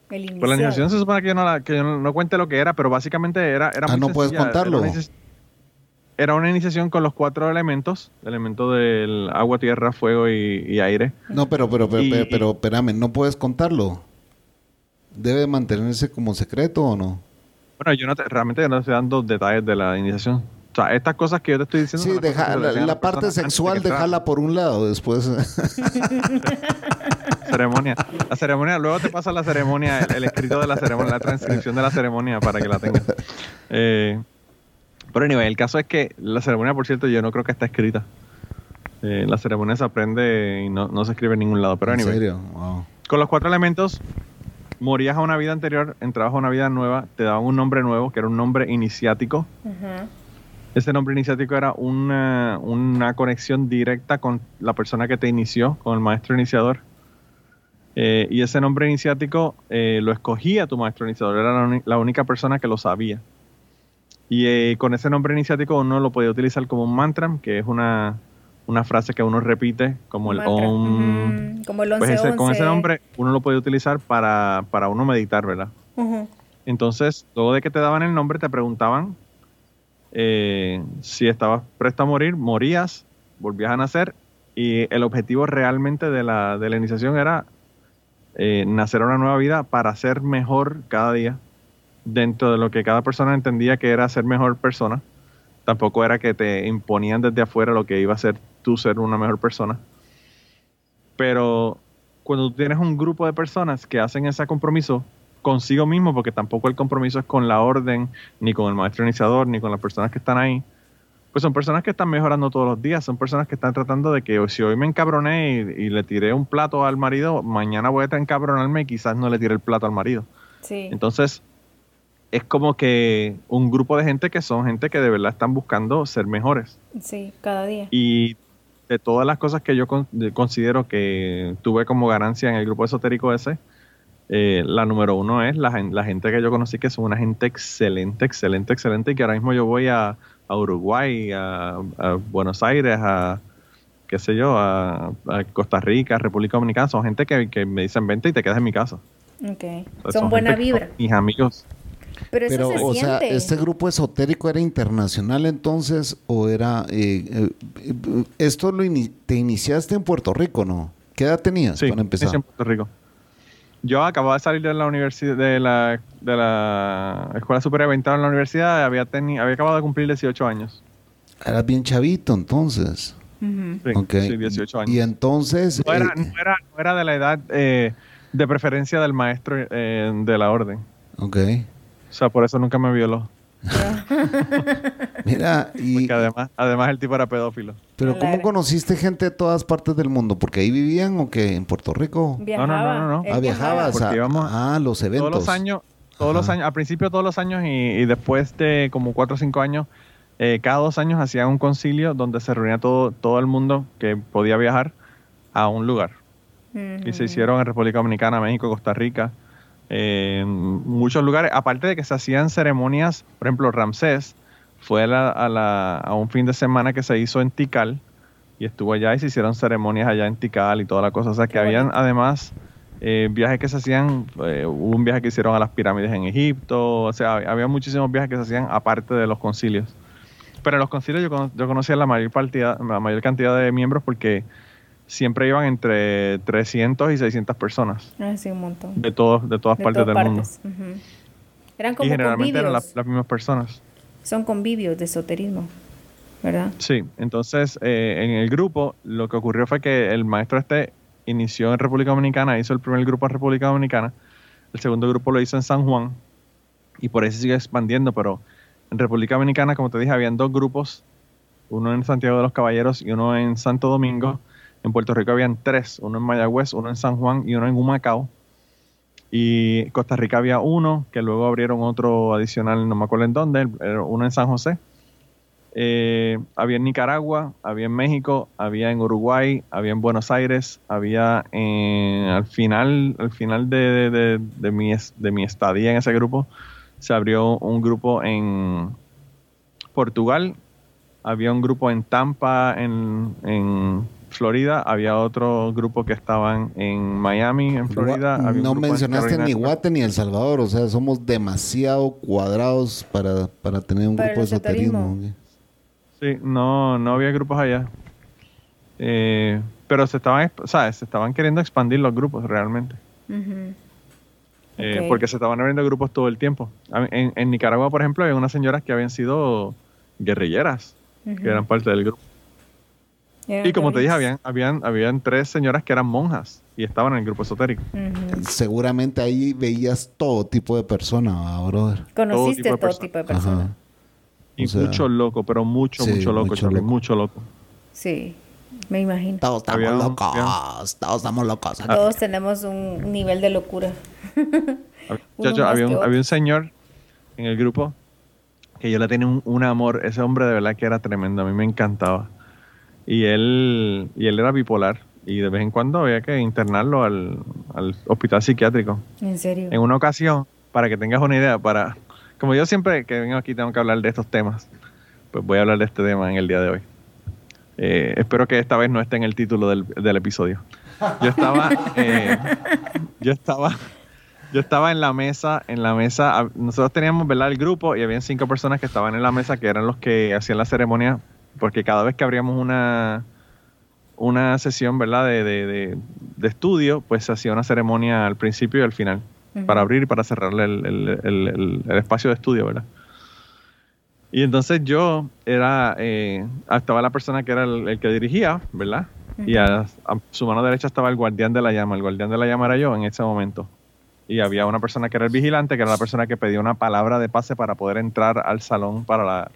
El Pues la iniciación se supone que yo no, la- que yo no, no cuente lo que era, pero básicamente era, era Ah, muy ¿no puedes sencilla. contarlo? Era una, era una iniciación con los cuatro elementos, el elemento del agua, tierra, fuego y, y aire. No, pero, pero, pero, Y- pero, pero, espérame, no puedes contarlo. ¿Debe mantenerse como secreto o no? Bueno, yo no te- realmente yo no te estoy dando detalles de la iniciación. O sea, estas cosas que yo te estoy diciendo. Sí, deja, la, la parte de sexual déjala por un lado, después... ceremonia. La ceremonia, luego te pasa la ceremonia, el, el escrito de la ceremonia, la transcripción de la ceremonia para que la tengas. Eh, pero anyway, el caso es que la ceremonia, por cierto, yo no creo que está escrita. Eh, la ceremonia se aprende y no, no se escribe en ningún lado. Pero ¿En anyway, serio? Wow. con los cuatro elementos, morías a una vida anterior, entrabas a una vida nueva, te daban un nombre nuevo, que era un nombre iniciático. Ese nombre iniciático era una, una conexión directa con la persona que te inició, con el maestro iniciador. Eh, y ese nombre iniciático eh, lo escogía tu maestro iniciador, era la única persona que lo sabía. Y eh, con ese nombre iniciático uno lo podía utilizar como un mantra, que es una, una frase que uno repite, como el. Om. Como el Pues 11 ese- con ese nombre uno lo puede utilizar para, para uno meditar, ¿verdad? Entonces, luego de que te daban el nombre, te preguntaban eh, si estabas presto a morir, morías, volvías a nacer, y el objetivo realmente de la, de la iniciación era eh, nacer una nueva vida para ser mejor cada día, dentro de lo que cada persona entendía que era ser mejor persona. Tampoco era que te imponían desde afuera lo que iba a ser tú ser una mejor persona. Pero cuando tú tienes un grupo de personas que hacen ese compromiso consigo mismo, porque tampoco el compromiso es con la orden, ni con el maestro iniciador, ni con las personas que están ahí, pues son personas que están mejorando todos los días, son personas que están tratando de que si hoy me encabroné y, y le tiré un plato al marido, mañana voy a encabronarme y quizás no le tire el plato al marido. Sí. Entonces, es como que un grupo de gente que son gente que de verdad están buscando ser mejores. Sí, cada día. Y de todas las cosas que yo con- de- considero que tuve como ganancia en el grupo esotérico ese, eh, la número uno es la, gen- la gente que yo conocí que son una gente excelente, excelente, excelente y que ahora mismo yo voy a, a Uruguay, a, a Buenos Aires, a qué sé yo, a, a Costa Rica, República Dominicana, son gente que, que me dicen vente y te quedas en mi casa. Ok. O sea, Son buena son vibra. Mis amigos. Pero eso Pero, se o sea. ¿este grupo esotérico era internacional entonces o era... eh, eh, eh, esto lo te iniciaste en Puerto Rico, ¿no? ¿Qué edad tenías Sí, para empezar? sí, en Puerto Rico. Yo acababa de salir de la universidad, de la, de la escuela superior, había entrado en la universidad, había, teni- había acabado de cumplir 18 años. Eras bien chavito entonces. Sí, Ok. sí, 18 años. Y entonces... no, era, eh, no, era, no era de la edad eh, de preferencia del maestro eh, de la orden. ok. O sea, por eso nunca me violó. Mira, y... Porque además, además el tipo era pedófilo. Pero ¿cómo conociste gente de todas partes del mundo? ¿Porque ahí vivían o qué? ¿En Puerto Rico? Viajaba. no, no, no. él Ah, viajabas Porque a, íbamos a los eventos. Todos los años, todos los años, al principio todos los años y, y después de como 4 o 5 años, eh, cada dos años hacían un concilio donde se reunía todo, todo el mundo que podía viajar a un lugar. Y se hicieron en República Dominicana, México, Costa Rica, en muchos lugares. Aparte de que se hacían ceremonias, por ejemplo, Ramsés fue a, la- a la- a un fin de semana que se hizo en Tikal y estuvo allá y se hicieron ceremonias allá en Tikal y toda la cosa. O sea que Qué habían bonito. además eh, viajes que se hacían, eh, hubo un viaje que hicieron a las pirámides en Egipto, o sea, había muchísimos viajes que se hacían aparte de los concilios. Pero en los concilios yo conocía la mayor, partida, la mayor cantidad de miembros porque siempre iban entre 300 y 600 personas Ah, sí, un montón. de, todos, de todas De partes todas del mundo. Eran Y generalmente eran convivios. las, las mismas personas. Son convivios de esoterismo, ¿verdad? Sí, entonces eh, en el grupo lo que ocurrió fue que el maestro este inició en República Dominicana, hizo el primer grupo en República Dominicana, el segundo grupo lo hizo en San Juan y por eso sigue expandiendo, pero en República Dominicana, como te dije, habían dos grupos, uno en Santiago de los Caballeros y uno en Santo Domingo. En Puerto Rico habían tres, uno en Mayagüez, uno en San Juan y uno en Humacao. Y Costa Rica había uno, que luego abrieron otro adicional, no me acuerdo en dónde, uno en San José. Eh, había en Nicaragua, había en México, había en Uruguay, había en Buenos Aires, había al final, al final de, de- de- mi, de mi estadía en ese grupo, se abrió un grupo en Portugal, había un grupo en Tampa, en Florida, había otro grupo que estaban en Miami, en Florida. Gua- había un no mencionaste ni. Guate ni El Salvador, o sea, somos demasiado cuadrados para, para tener un Para grupo de esoterismo. Sí, no, no había grupos allá. Eh, pero se estaban, ¿sabes? Se estaban queriendo expandir los grupos realmente. Eh, porque se estaban abriendo grupos todo el tiempo. En, en Nicaragua, por ejemplo, había unas señoras que habían sido guerrilleras, que eran parte del grupo. Y como te dije, habían, habían, habían tres señoras que eran monjas y estaban en el grupo esotérico. Ujú. Seguramente ahí veías todo tipo de persona, ¿va, brother. Conociste todo tipo de, persona. personas. Ajá. Y O sea, mucho loco, pero mucho, sí, mucho loco, mucho Charlie, loco. mucho loco. Sí, me imagino. Todos estamos Había locos. Todos estamos locos. aquí. Todos tenemos un nivel de locura. Más había, un, había un señor en el grupo que yo le tenía un, un amor. Ese hombre de verdad que era tremendo. A mí me encantaba. Y él, y él era bipolar. Y de vez en cuando había que internarlo al, al hospital psiquiátrico. En serio. En una ocasión, para que tengas una idea, para como yo siempre que vengo aquí tengo que hablar de estos temas, pues voy a hablar de este tema en el día de hoy. Eh, espero que esta vez no esté en el título del, del episodio. Yo estaba, eh, yo estaba, yo estaba en la mesa, en la mesa, nosotros teníamos, ¿verdad? El grupo y habían cinco personas que estaban en la mesa que eran los que hacían la ceremonia, porque cada vez que abríamos una, una sesión, ¿verdad? De, de, de- de estudio, pues se hacía una ceremonia al principio y al final, para abrir y para cerrarle el, el- el- espacio de estudio, ¿verdad? Y entonces yo era, eh, estaba la persona que era el, el que dirigía, ¿verdad? Y a, a su mano derecha estaba el guardián de la llama. El guardián de la llama era yo en ese momento. Y había una persona que era el vigilante, que era la persona que pedía una palabra de pase para poder entrar al salón para, la,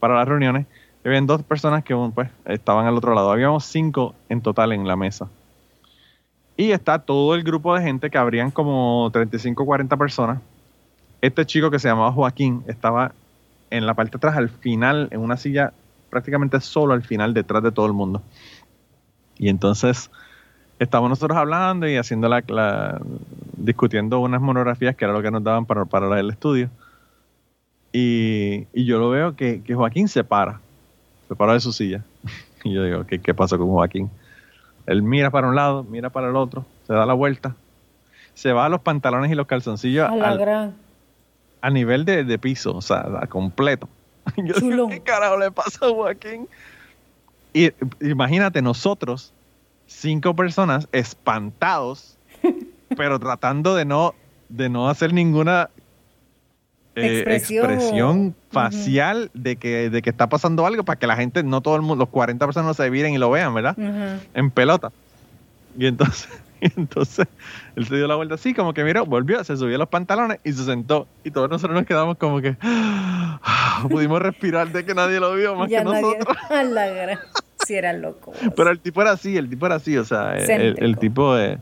para las reuniones. Y habían dos personas que pues, estaban al otro lado. Habíamos cinco en total en la mesa. Y está todo el grupo de gente que habrían como 35 o 40 personas. Este chico que se llamaba Joaquín estaba en la parte de atrás, al final, en una silla prácticamente solo al final, detrás de todo el mundo. Y entonces estábamos nosotros hablando y haciendo la, la- discutiendo unas monografías que era lo que nos daban para, para el estudio. Y, y yo lo veo que, que Joaquín se para, se para de su silla. Y yo digo, ¿qué, ¿qué pasó con Joaquín? Él mira para un lado, mira para el otro, se da la vuelta, se va a los pantalones y los calzoncillos A la al, gran. a nivel de, de piso, o sea, a completo. Yo digo. ¿qué carajo le pasa a Joaquín? Y imagínate, nosotros, cinco personas, espantados, pero tratando de no, de no hacer ninguna eh, Expresión. expresión facial de, que, de que está pasando algo para que la gente, no todo el mundo, los 40 personas no se viren y lo vean, ¿verdad? En pelota. Y entonces, y entonces él se dio la vuelta así, como que miró, volvió, se subió los pantalones y se sentó. Y todos nosotros nos quedamos como que pudimos respirar de que nadie lo vio más Ya que nadie- nosotros. A la gran. Si era loco. vos. Pero el tipo era así, el tipo era así, o sea, el, tipo eh,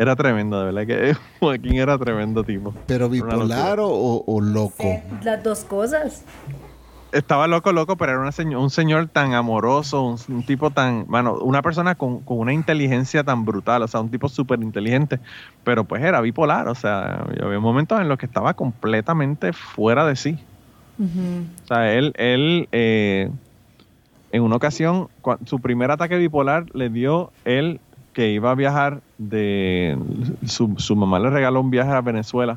era tremendo, de verdad que Joaquín era tremendo tipo. ¿Pero bipolar o, o loco? Sí, Las dos cosas. Estaba loco, loco, pero era una señor- un señor tan amoroso, un, un tipo tan, bueno, una persona con, con una inteligencia tan brutal, o sea, un tipo súper inteligente, pero pues era bipolar, o sea, había momentos en los que estaba completamente fuera de sí. O sea, él, él eh, en una ocasión, cua- su primer ataque bipolar le dio él que iba a viajar de... Su, su mamá le regaló un viaje a Venezuela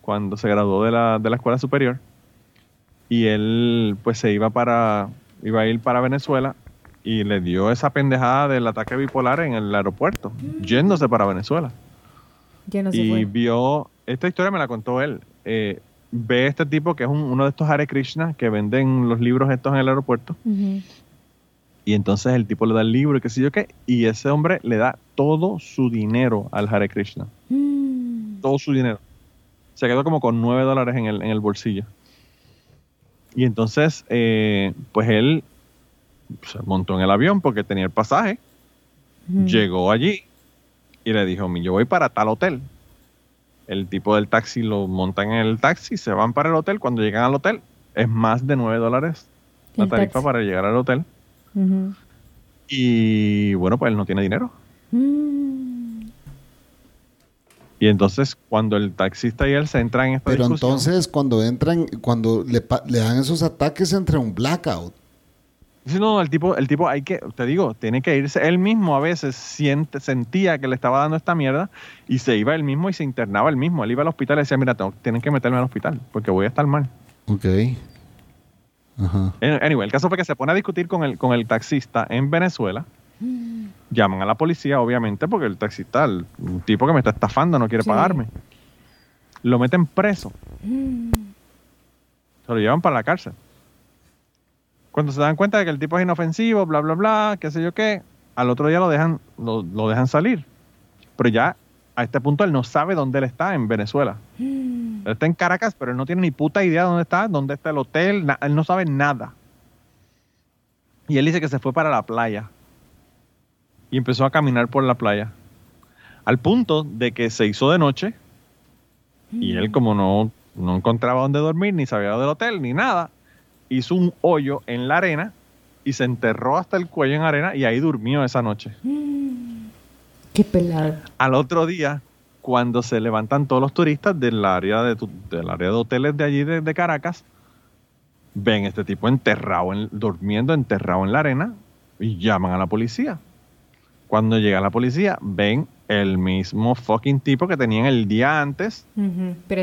cuando se graduó de la, de la escuela superior y él pues se iba para iba a ir para Venezuela y le dio esa pendejada del ataque bipolar en el aeropuerto, yéndose para Venezuela no y fue. vio, esta historia me la contó él, eh, ve este tipo que es un- uno de estos Hare Krishna que venden los libros estos en el aeropuerto Ujú. Y entonces el tipo le da el libro y qué sé yo qué, y ese hombre le da todo su dinero al Hare Krishna, Mm. todo su dinero. Se quedó como con nueve dólares en el, en el bolsillo. Y entonces, eh, pues él se montó en el avión porque tenía el pasaje, Ujú. llegó allí y le dijo, yo voy para tal hotel. El tipo del taxi lo montan en el taxi, se van para el hotel. Cuando llegan al hotel, es más de 9 dólares la tarifa taxi. para llegar al hotel. Y bueno, pues él no tiene dinero. Mm. Y entonces, cuando el taxista y él se entran en esta Pero discusión, entonces cuando entran, cuando le dan esos ataques entre un blackout. Sí, no, el tipo, el tipo hay que, te digo, tiene que irse. Él mismo a veces siente, sentía que le estaba dando esta mierda y se iba él mismo y se internaba él mismo. Él iba al hospital y decía, mira, tengo- tienen que meterme al hospital porque voy a estar mal. Ok. Ajá. An- Anyway, el caso fue que se pone a discutir con el, con el taxista en Venezuela. Llaman a la policía, obviamente, porque el taxista, el un tipo que me está estafando, no quiere Sí. pagarme. lo meten preso. Se lo llevan para la cárcel. Cuando se dan cuenta de que el tipo es inofensivo, bla, bla, bla, qué sé yo qué, al otro día lo dejan, lo, lo dejan salir. Pero ya a este punto él no sabe dónde él está en Venezuela. Él está en Caracas, pero él no tiene ni puta idea de dónde está, dónde está el hotel, él no sabe nada. Y él dice que se fue para la playa. Y empezó a caminar por la playa. Al punto de que se hizo de noche. Y él como no, no encontraba dónde dormir, ni sabía del hotel, ni nada, hizo un hoyo en la arena y se enterró hasta el cuello en arena y ahí durmió esa noche. Qué pelado. Al otro día, cuando se levantan todos los turistas del área de, tu- del área de hoteles de allí de, de Caracas, ven este tipo enterrado, en- durmiendo enterrado en la arena y llaman a la policía. Cuando llega la policía, ven el mismo fucking tipo que tenían el día antes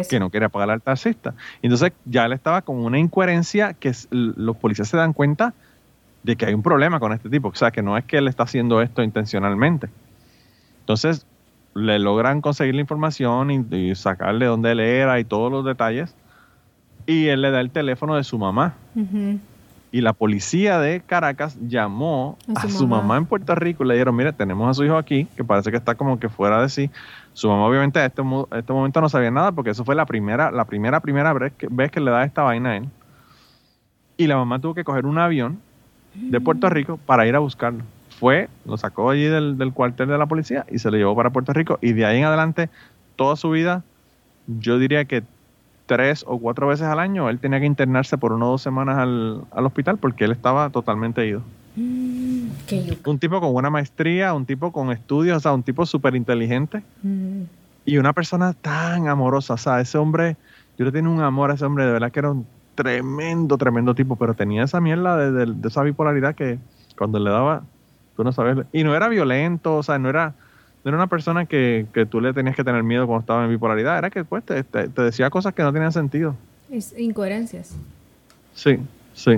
que no quería pagar al taxista. Entonces ya él estaba con una incoherencia que los policías se dan cuenta de que hay un problema con este tipo. O sea, que no es que él está haciendo esto intencionalmente. Entonces le logran conseguir la información y, y sacarle dónde él era y todos los detalles. Y él le da el teléfono de su mamá. Y la policía de Caracas llamó A a su su, mamá. en Puerto Rico y le dijeron, mire, tenemos a su hijo aquí, que parece que está como que fuera de sí. Su mamá obviamente a este, a este momento no sabía nada porque eso fue la primera, la primera, primera vez que, vez que le da esta vaina a él. Y la mamá tuvo que coger un avión de Puerto Rico para ir a buscarlo. Fue, lo sacó allí del, del cuartel de la policía y se lo llevó para Puerto Rico. Y de ahí en adelante, toda su vida, yo diría que tres o cuatro veces al año él tenía que internarse por una o dos semanas al, al hospital porque él estaba totalmente ido. Yuca. Un tipo con buena maestría, un tipo con estudios, o sea, un tipo súper inteligente y una persona tan amorosa. O sea, ese hombre, yo le tenía un amor a ese hombre, de verdad que era un tremendo, tremendo tipo, pero tenía esa mierda de, de- de esa bipolaridad que cuando le daba, tú no sabes. Y no era violento, o sea, no era, no era una persona que, que tú le tenías que tener miedo cuando estaba en bipolaridad, era que pues te, te- te decía cosas que no tenían sentido. Es incoherencias. Sí, sí.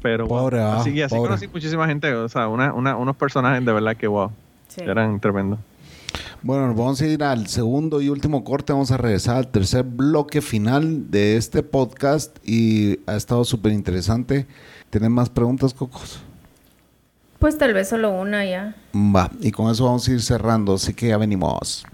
Pero Pobre, así, y así pobre. conocí muchísima gente, o sea, una, una- unos personajes de verdad que wow, Sí. eran tremendos. Bueno, nos vamos a ir al segundo y último corte. Vamos a regresar al tercer bloque final de este podcast y ha estado súper interesante. ¿Tienen más preguntas, Cocos? Pues tal vez solo una ya. Va, y con eso vamos a ir cerrando, así que ya venimos.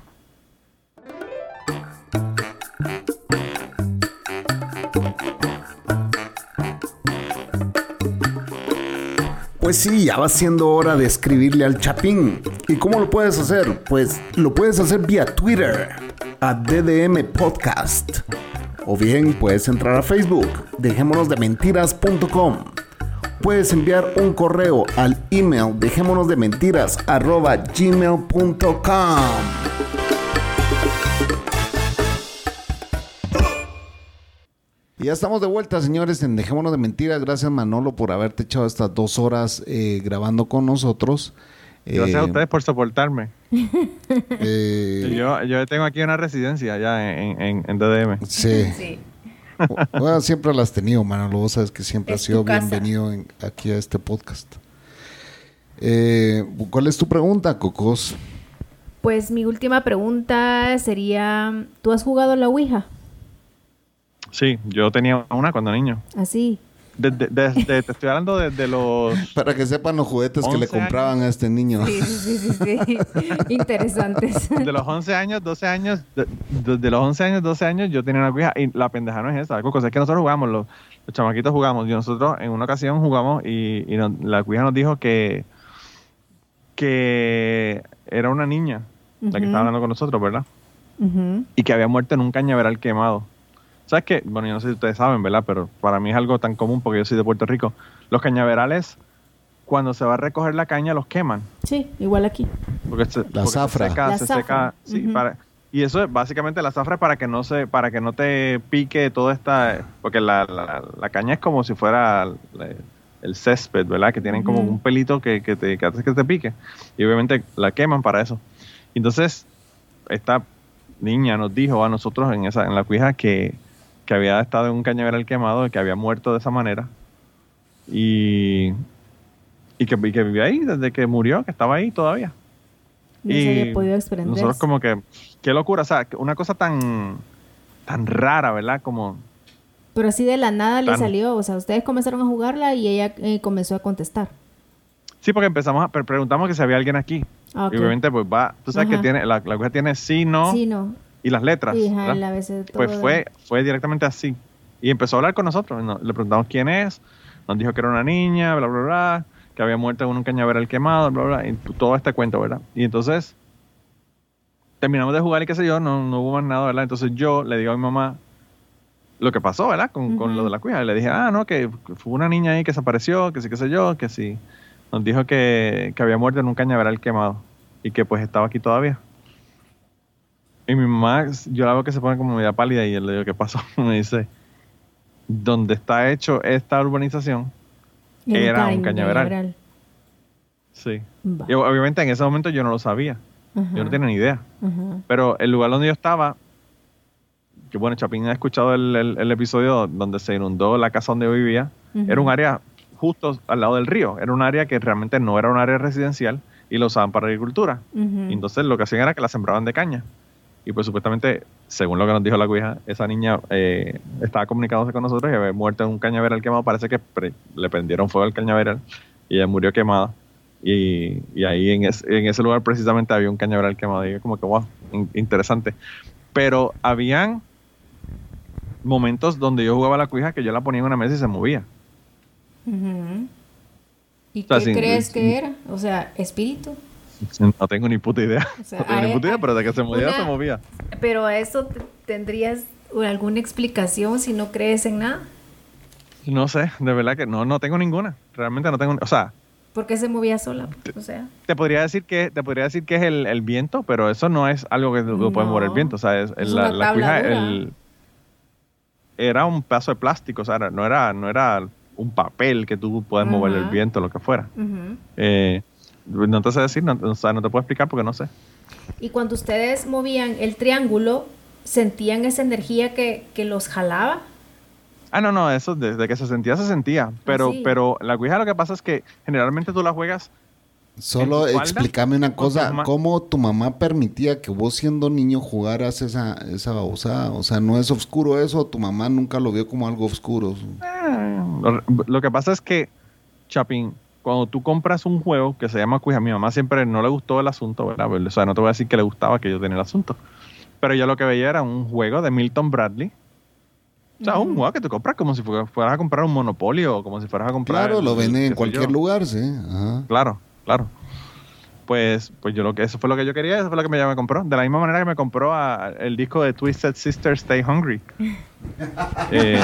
Pues sí, ya va siendo hora de escribirle al Chapín. ¿Y cómo lo puedes hacer? Pues lo puedes hacer vía Twitter, a DDM Podcast. O bien puedes entrar a Facebook, dejémonos de mentiras.com. Puedes enviar un correo al email dejémonos de mentiras arroba gmail.com. Y ya estamos de vuelta, señores, en Dejémonos de Mentiras. Gracias, Manolo, por haberte echado estas dos horas eh, grabando con nosotros. Gracias Eh, a ustedes por soportarme. eh, Yo, yo tengo aquí una residencia ya en, en, en DDM. sí. Sí. Bueno, siempre las has tenido, Manolo. Vos sabes que siempre has Es sido tu casa. bienvenido en- aquí a este podcast. Eh, ¿Cuál es tu pregunta, Cocos? Pues mi última pregunta sería, ¿tú has jugado la Ouija? Sí, yo tenía una cuando niño. Así. Desde- desde- te estoy hablando desde los... Para que sepan los juguetes que le 11 compraban a este niño. Sí, sí, sí, sí, sí. Interesantes. De los 11 años, 12 años, de, de- de los 11 años, 12 años, yo tenía una cuija y la pendeja no es esa. Algo es que nosotros jugamos, los, los chamaquitos jugamos. Y nosotros en una ocasión jugamos y, y nos- la cuija nos dijo que, que era una niña la que estaba hablando con nosotros, ¿verdad? Y que había muerto en un cañaveral quemado. ¿Sabes qué? Bueno, yo no sé si ustedes saben, ¿verdad? Pero para mí es algo tan común porque yo soy de Puerto Rico. Los cañaverales, cuando se va a recoger la caña, los queman. Sí, igual aquí. Porque se, porque se zafra. seca, La se zafra. seca, sí, Ujú. para, y eso es básicamente la zafra es para que no se, para que no te pique toda esta, porque la, la, la caña es como si fuera la- el césped, ¿verdad? Que tienen como un pelito que, que te, que hace que te pique. Y obviamente la queman para eso. Entonces, esta niña nos dijo a nosotros en esa, en la cuija que, que había estado en un cañaveral quemado y que había muerto de esa manera. Y, y que, y que vivía ahí desde que murió, que estaba ahí todavía. No se había podido desprender. Nosotros como que, qué locura, o sea, una cosa tan, tan rara, ¿verdad? Como, Pero así de la nada le Tan- salió, o sea, ustedes comenzaron a jugarla y ella eh, comenzó a contestar. sí, porque empezamos a, pre- preguntamos que si había alguien aquí. Ah, ok. Y obviamente, pues va, tú sabes Ajá. que tiene, la, la cosa tiene sí, no, Sí, no. Y las letras. Pues fue, fue directamente así. Y empezó a hablar con nosotros. No- le preguntamos quién es. Nos dijo que era una niña, bla, bla, bla. Que había muerto en un cañaveral quemado, bla, bla. Y todo este cuento, ¿verdad? Y entonces terminamos de jugar y qué sé yo, no, no hubo más nada, ¿verdad? Entonces yo le digo a mi mamá lo que pasó, ¿verdad? Con, con lo de la cuija. Le dije, ah, no, que fue una niña ahí que desapareció, que sí, qué sé yo, que sí. Nos dijo que, que había muerto en un cañaveral quemado y que pues estaba aquí todavía. Y mi mamá, yo la veo que se pone como media pálida y yo le digo, ¿qué pasó? Me dice, donde está hecho esta urbanización, era un cañaveral. sí. Va. Y obviamente en ese momento yo no lo sabía, yo no tenía ni idea. Pero el lugar donde yo estaba, que bueno, Chapín ha escuchado el, el- el episodio donde se inundó la casa donde yo vivía, era un área justo al lado del río, era un área que realmente no era un área residencial y lo usaban para agricultura. Y entonces lo que hacían era que la sembraban de caña. Y pues supuestamente, según lo que nos dijo la cuija, esa niña eh, estaba comunicándose con nosotros y había muerto en un cañaveral quemado. Parece que pre- le prendieron fuego al cañaveral y ella murió quemada. Y, y ahí en, es- en ese lugar precisamente había un cañaveral quemado. Y yo como que, wow, in- interesante. Pero habían momentos donde yo jugaba la cuija que yo la ponía en una mesa y se movía. ¿Y O sea, qué crees que era? O sea, espíritu. No tengo ni puta idea. O sea, no tengo ni hay- puta idea, pero de que se movía, una- se movía. Pero a eso te- tendrías alguna explicación si no crees en nada. No sé, de verdad que no, no tengo ninguna. Realmente no tengo, o sea, ¿Por qué se movía sola? O sea, te podría decir que te podría decir que es el, el viento, pero eso no es algo que lo puede mover el No. viento, o sea, es, Es la, la cuija, el- era un pedazo de plástico, o sea, no era no era un papel que tú puedes mover el viento, lo que fuera. ujú. Eh, no te sé decir, no, o sea, no te puedo explicar porque no sé. y cuando ustedes movían el triángulo, ¿sentían esa energía que, que los jalaba? Ah, no, no, eso desde que se sentía, se sentía. Pero, sí. pero la Ouija lo que pasa es que generalmente tú la juegas. Solo explícame una ¿Con tu cosa? ¿cómo tu mamá permitía que vos siendo niño jugaras esa, esa babosada? O sea, ¿no es oscuro eso? ¿O tu mamá nunca lo vio como algo oscuro? eh, lo, lo que pasa es que, Chapín, cuando tú compras un juego que se llama a mi mamá siempre no le gustó el asunto, ¿verdad? O sea, no te voy a decir que le gustaba que yo tenía el asunto. Pero yo lo que veía era un juego de Milton Bradley. O sea, un juego que tú compras como si fuera- fueras a comprar un Monopolio o como si fueras a comprar. Claro, lo venden en cualquier yo. lugar, sí. Ajá. Claro, claro. Pues, pues yo lo que eso fue lo que yo quería, eso fue lo que ella me compró. De la misma manera que me compró a- el disco de Twisted Sister Stay Hungry. Eh,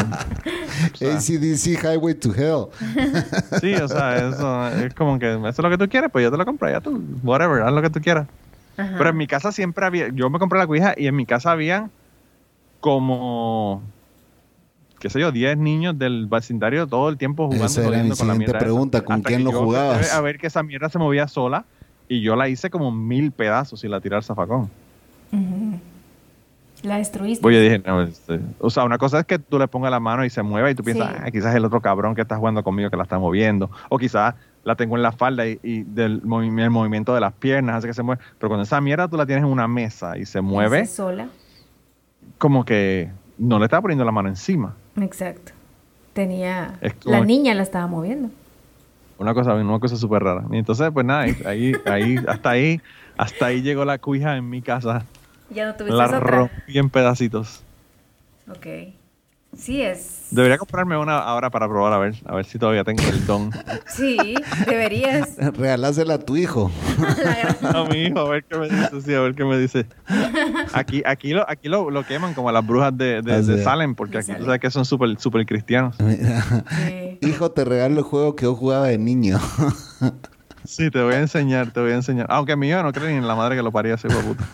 o sea, ACDC Highway to Hell. sí, o sea, eso es como que eso es lo que tú quieres, pues yo te lo compro, ya tú, whatever, haz lo que tú quieras. Ajá. Pero en mi casa siempre había, yo me compré la cuija y en mi casa había como, qué sé yo, 10 niños del vecindario todo el tiempo jugando. Esa era mi con la siguiente mierda pregunta, ¿con quién lo jugabas? A ver que esa mierda se movía sola y yo la hice como mil pedazos y la tiré al zafacón. La destruiste. Pues yo dije, no, este, o sea, una cosa es que tú le pongas la mano y se mueva y tú piensas, Sí. ah, quizás el otro cabrón que está jugando conmigo que la está moviendo. O quizás la tengo en la falda y, y del movi- el movimiento de las piernas hace que se mueva. Pero cuando esa mierda tú la tienes en una mesa y se mueve, sola. como que no le está poniendo la mano encima. Exacto. Tenía. La niña la estaba moviendo. Una cosa, una cosa súper rara. Y entonces, pues nada, ahí, ahí, hasta ahí, hasta ahí llegó la cuija en mi casa. Ya no tuviste La otra. rompí en pedacitos. Ok. Sí, es. Debería comprarme una ahora para probar a ver, a ver si todavía tengo el don. Sí, deberías. Regalásela a tu hijo. A mi hijo, a ver qué me dice, sí, a ver qué me dice. Aquí, aquí lo, aquí lo, lo queman como a las brujas de, de. Salem, porque aquí tú sabes que son súper súper cristianos. Mira, Sí. Hijo, te regalo el juego que yo jugaba de niño. Sí, te voy a enseñar, te voy a enseñar. Aunque mi hijo no cree ni en la madre que lo paría ese puta.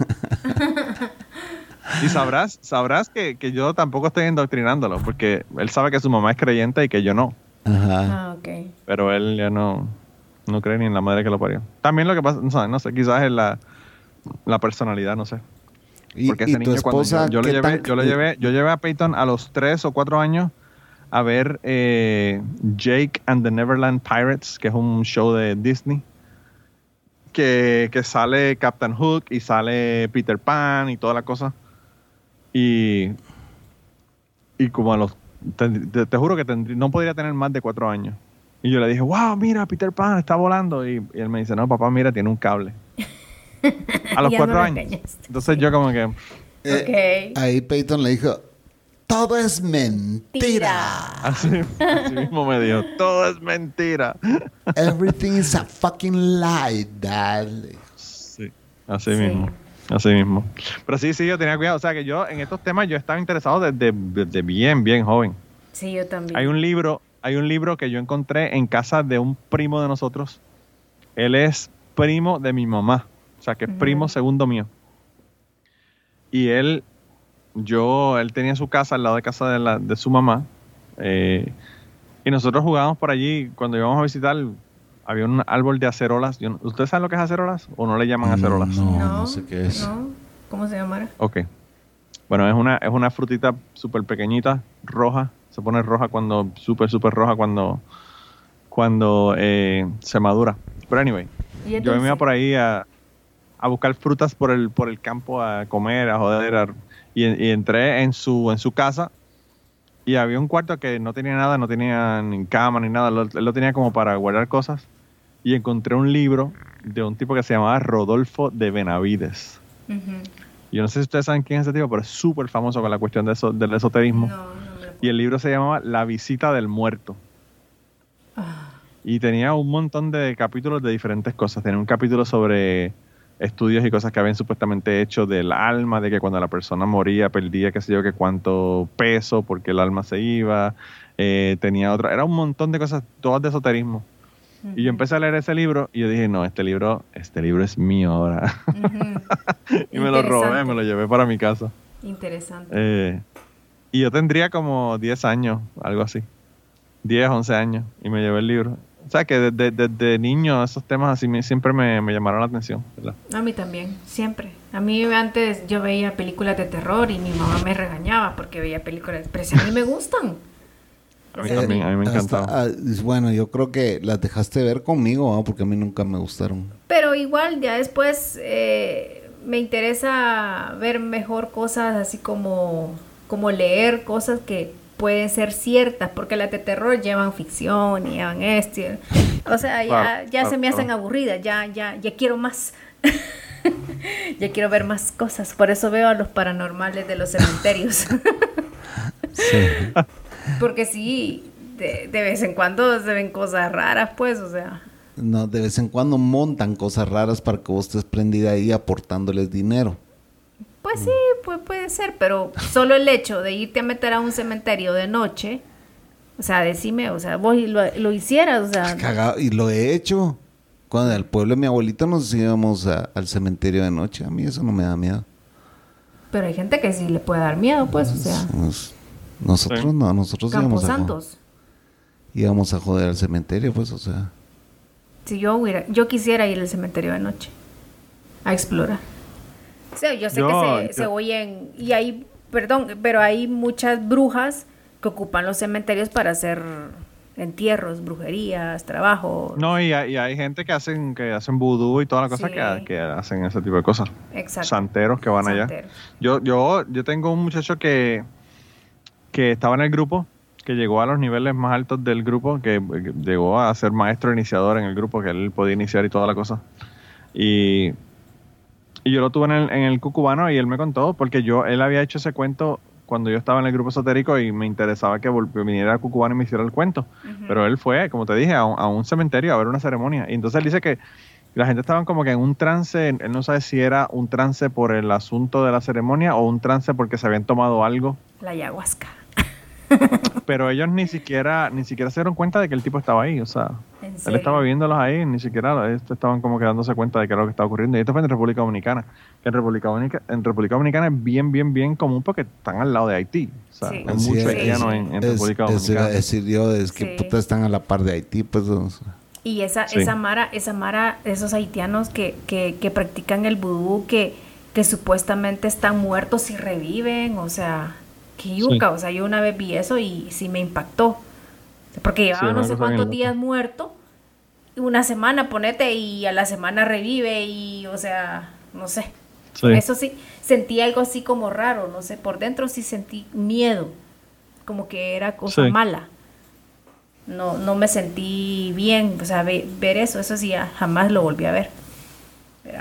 Y sabrás, sabrás que, que yo tampoco estoy indoctrinándolo, porque él sabe que su mamá es creyente y que yo no. Ajá. Ah, ok. Pero él ya no, no cree ni en la madre que lo parió. También lo que pasa, no sé, no sé quizás es la, la personalidad, no sé. Y, Porque y ese tu niño cuando esposa, yo, yo lo ¿qué llevé, tan- yo lo llevé, yo llevé a Peyton a los tres o cuatro años a ver eh, Jake and the Neverland Pirates, que es un show de Disney, que, que sale Captain Hook y sale Peter Pan y toda la cosa. Y, y como a los... Te, te- te juro que tendrí- no podría tener más de cuatro años. Y yo le dije, wow, mira, Peter Pan está volando. Y, y él me dice, no, papá, mira, tiene un cable. A los cuatro años. Entonces yo como que... Eh, Ok. Ahí Peyton le dijo, todo es mentira. Así, así mismo me dijo, todo es mentira. Everything is a fucking lie, dad. Sí, así Sí. mismo. Así mismo. Pero sí, sí, yo tenía cuidado. O sea, que yo en estos temas yo estaba interesado desde, desde bien, bien joven. Sí, yo también. Hay un libro, hay un libro que yo encontré en casa de un primo de nosotros. Él es primo de mi mamá. O sea, que es primo segundo mío. Y él, yo, él tenía su casa al lado de casa de, la, de su mamá. eh, y nosotros jugábamos por allí. Cuando íbamos a visitar, había un árbol de acerolas. Yo ¿Ustedes saben lo que es acerolas? ¿O no le llaman acerolas? No, no sé qué es. No. ¿Cómo se llamará? Ok. Bueno, es una, es una frutita súper pequeñita, roja. Se pone roja cuando, súper, súper roja cuando, cuando eh, se madura. Pero anyway, yo me iba por ahí a, a buscar frutas por el, por el campo, a comer, a joder. a- y, y entré en su, en su casa y había un cuarto que no tenía nada, no tenía ni cama ni nada. Lo, él lo tenía como para guardar cosas. Y encontré un libro de un tipo que se llamaba Rodolfo de Benavides. Ujú. Yo no sé si ustedes saben quién es ese tipo, pero es súper famoso con la cuestión de eso, del esoterismo. No, no Y el libro se llamaba La visita del muerto. Ah, Y tenía un montón de capítulos de diferentes cosas. Tenía un capítulo sobre estudios y cosas que habían supuestamente hecho del alma, de que cuando la persona moría perdía qué sé yo, que cuánto peso porque el alma se iba. Eh, tenía otra, era un montón de cosas, todas de esoterismo. Y yo empecé a leer ese libro y yo dije, no, este libro, este libro es mío ahora. y me lo robé, me lo llevé para mi casa. Interesante. Eh, y yo tendría como 10 años, algo así. 10, 11 años. Y me llevé el libro. O sea que desde, desde niño esos temas así me- siempre me, me llamaron la atención. ¿verdad? A mí también, siempre. A mí antes yo veía películas de terror y mi mamá me regañaba porque veía películas, pero si a mí me gustan. A mí también, a mí me Hasta- encantaba. bueno, yo creo que las dejaste ver conmigo, ¿ah? porque a mí nunca me gustaron. Pero igual ya después eh, me interesa ver mejor cosas así como, como leer cosas que pueden ser ciertas, porque las de terror llevan ficción y llevan esto. y- O sea, ya, ya se me hacen aburridas, ya, ya, ya quiero más. ya quiero ver más cosas, por eso veo a los paranormales de los cementerios. Sí. porque sí, de, de vez en cuando se ven cosas raras, pues, o sea. No, de vez en cuando montan cosas raras para que vos estés prendida ahí aportándoles dinero. Pues sí, pues puede ser, pero solo el hecho de irte a meter a un cementerio de noche, o sea, decime, o sea, vos lo, lo hicieras, o sea, Cagado. Y lo he hecho. Cuando al pueblo de mi abuelito nos íbamos a- al cementerio de noche. A mí eso no me da miedo. pero hay gente que sí le puede dar miedo, pues, o sea, Nos- nosotros Sí. no, nosotros íbamos a, Camposantos. íbamos a joder al cementerio, pues, o sea. Si yo hubiera, yo quisiera ir al cementerio de noche a explorar. O sea, yo sé Yo- que se, yo- se oyen, y hay, perdón, pero hay muchas brujas que ocupan los cementerios para hacer entierros, brujerías, trabajo. No, y hay, y hay gente que hacen que hacen vudú y toda la cosa Sí. que, que hacen ese tipo de cosas. Exacto. Santeros que van allá. Yo, yo, yo tengo un muchacho que, que estaba en el grupo, que llegó a los niveles más altos del grupo, que, que llegó a ser maestro iniciador en el grupo, que él podía iniciar y toda la cosa. Y, y yo lo tuve en el, en el cucubano y él me contó, porque yo, él había hecho ese cuento cuando yo estaba en el grupo esotérico y me interesaba que viniera a Cucubano y me hiciera el cuento. Pero él fue, como te dije, a un, a un cementerio a ver una ceremonia. Y entonces él dice que la gente estaba como que en un trance, él no sabe si era un trance por el asunto de la ceremonia o un trance porque se habían tomado algo, La ayahuasca. Pero ellos ni siquiera ni siquiera se dieron cuenta de que el tipo estaba ahí, o sea, ¿En él estaba viéndolos ahí, ni siquiera ellos estaban como que dándose cuenta de que era lo que estaba ocurriendo. Y esto fue en República Dominicana, que en República Dominicana, en República Dominicana es bien, bien, bien común porque están al lado de Haití, o sea, Sí. hay Así mucho es, haitiano en, en es- República a Dominicana. decir yo, es que Sí. puta están a la par de Haití, pues. o sea. Y esa, Sí. esa mara, esa mara, esos haitianos que, que, que practican el vudú, que, que supuestamente están muertos y reviven, o sea, que yuca, o sea, yo una vez vi eso y sí me impactó. Porque llevaba no sé cuántos loca. días muerto una semana, ponete, y a la semana revive y, o sea, no sé. Sí. Eso sí, sentí algo así como raro, no sé, por dentro sí sentí miedo, como que era cosa Sí. mala. No, no me sentí bien, o sea, ve- ver eso, eso sí, jamás lo volví a ver.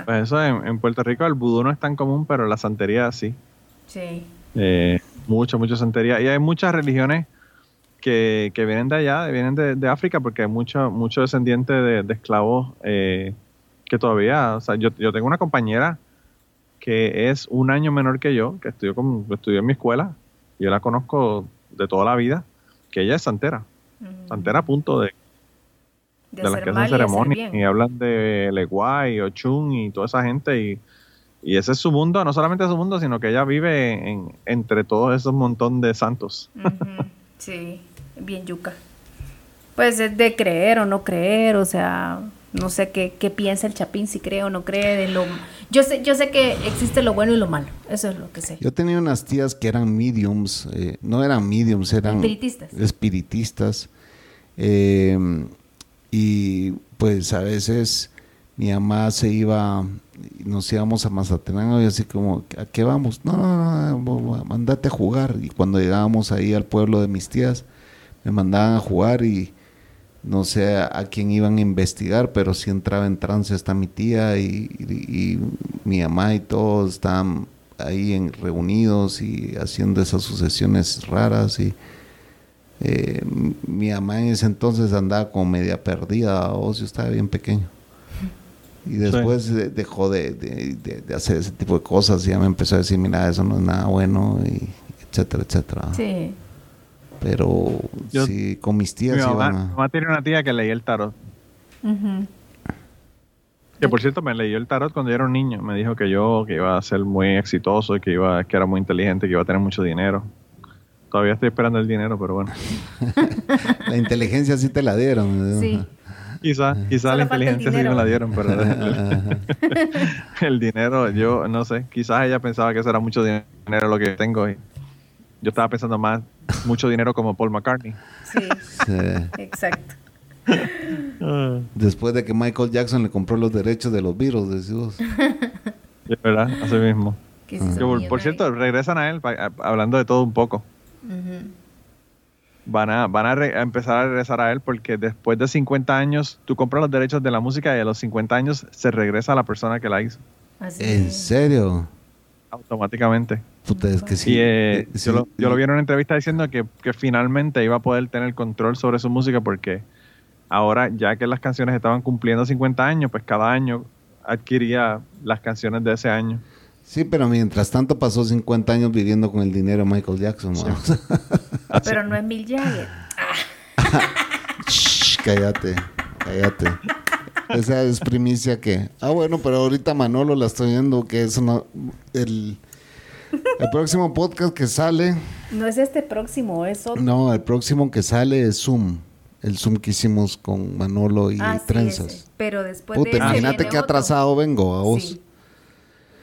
Pues eso en, en Puerto Rico el vudú no es tan común, pero la santería sí. Sí. Eh, mucho, mucho santería. Y hay muchas religiones que, que vienen de allá, vienen de, de África, porque hay mucho, mucho descendiente de, de esclavos eh, que todavía, o sea, yo, yo tengo una compañera que es un año menor que yo, que estudió, con, estudió en mi escuela, yo la conozco de toda la vida, que ella es santera, Ujú. santera a punto de, de, las que hacen ceremonias y hablan de Leguay, Ochun y toda esa gente y, y ese es su mundo, no solamente su mundo, sino que ella vive en, entre todos esos montón de santos. Sí, bien yuca. Pues es de creer o no creer, o sea, no sé qué, qué piensa el Chapín, si cree o no cree de lo... Yo sé, yo sé que existe lo bueno y lo malo, eso es lo que sé. Yo tenía unas tías que eran mediums, eh, no eran mediums, eran Espiritistas. espiritistas. Eh, y pues a veces mi mamá se iba, nos íbamos a Mazatenango y así como, ¿a qué vamos? No, no, no, mandate a jugar. Y cuando llegábamos ahí al pueblo de mis tías, me mandaban a jugar y no sé a, quién iban a investigar, pero sí entraba en trance hasta mi tía y, mi mamá y todos estaban ahí en, reunidos y haciendo esas sucesiones raras y eh, mi mamá en ese entonces andaba como media perdida, o yo estaba bien pequeño. Y después de- dejó de, de- de- de hacer ese tipo de cosas y ya me empezó a decir, mira, eso no es nada bueno, y etcétera, etcétera. Sí. Pero Yo- sí, con mis Mi tías mamá, iban mi a... mamá tiene una tía que leía el tarot. Ujú. Que por cierto me leyó el tarot cuando yo era un niño. Me dijo que yo que iba a ser muy exitoso, que iba, que era muy inteligente, que iba a tener mucho dinero. Todavía estoy esperando el dinero, pero bueno. La inteligencia sí te la dieron. Sí. Quizá, quizá la inteligencia sí me dinero. la dieron, pero el, el dinero, yo no sé. Quizás ella pensaba que eso era mucho dinero lo que tengo. Y yo estaba pensando más, mucho dinero como Paul McCartney. Sí, Sí. exacto. Después de que Michael Jackson le compró los derechos de los Beatles, decís vos. De verdad, así mismo. Que por, cierto, regresan a él, hablando de todo un poco. Ujú. Van a, van a, re- a empezar a regresar a él porque después de 50 años, tú compras los derechos de la música y a los 50 años se regresa a la persona que la hizo Así ¿En serio? automáticamente. Puta, es que sí. y eh, eh, sí, yo, lo, yo lo vi en una entrevista diciendo que, que finalmente iba a poder tener control sobre su música porque ahora, ya que las canciones estaban cumpliendo 50 años, pues cada año adquiría las canciones de ese año. Sí, pero mientras tanto pasó 50 años viviendo con el dinero de Michael Jackson. ¿no? Pero no es Mick Jagger. Shh, cállate, cállate. Esa es primicia que... Ah, bueno, pero ahorita Manolo la estoy viendo que es una... El, el próximo podcast que sale... No es este próximo, es otro. No, el próximo que sale es Zoom. El Zoom que hicimos con Manolo y Ah, Trenzas. Pero después Puta, de imagínate qué otro. atrasado vengo a vos. Sí.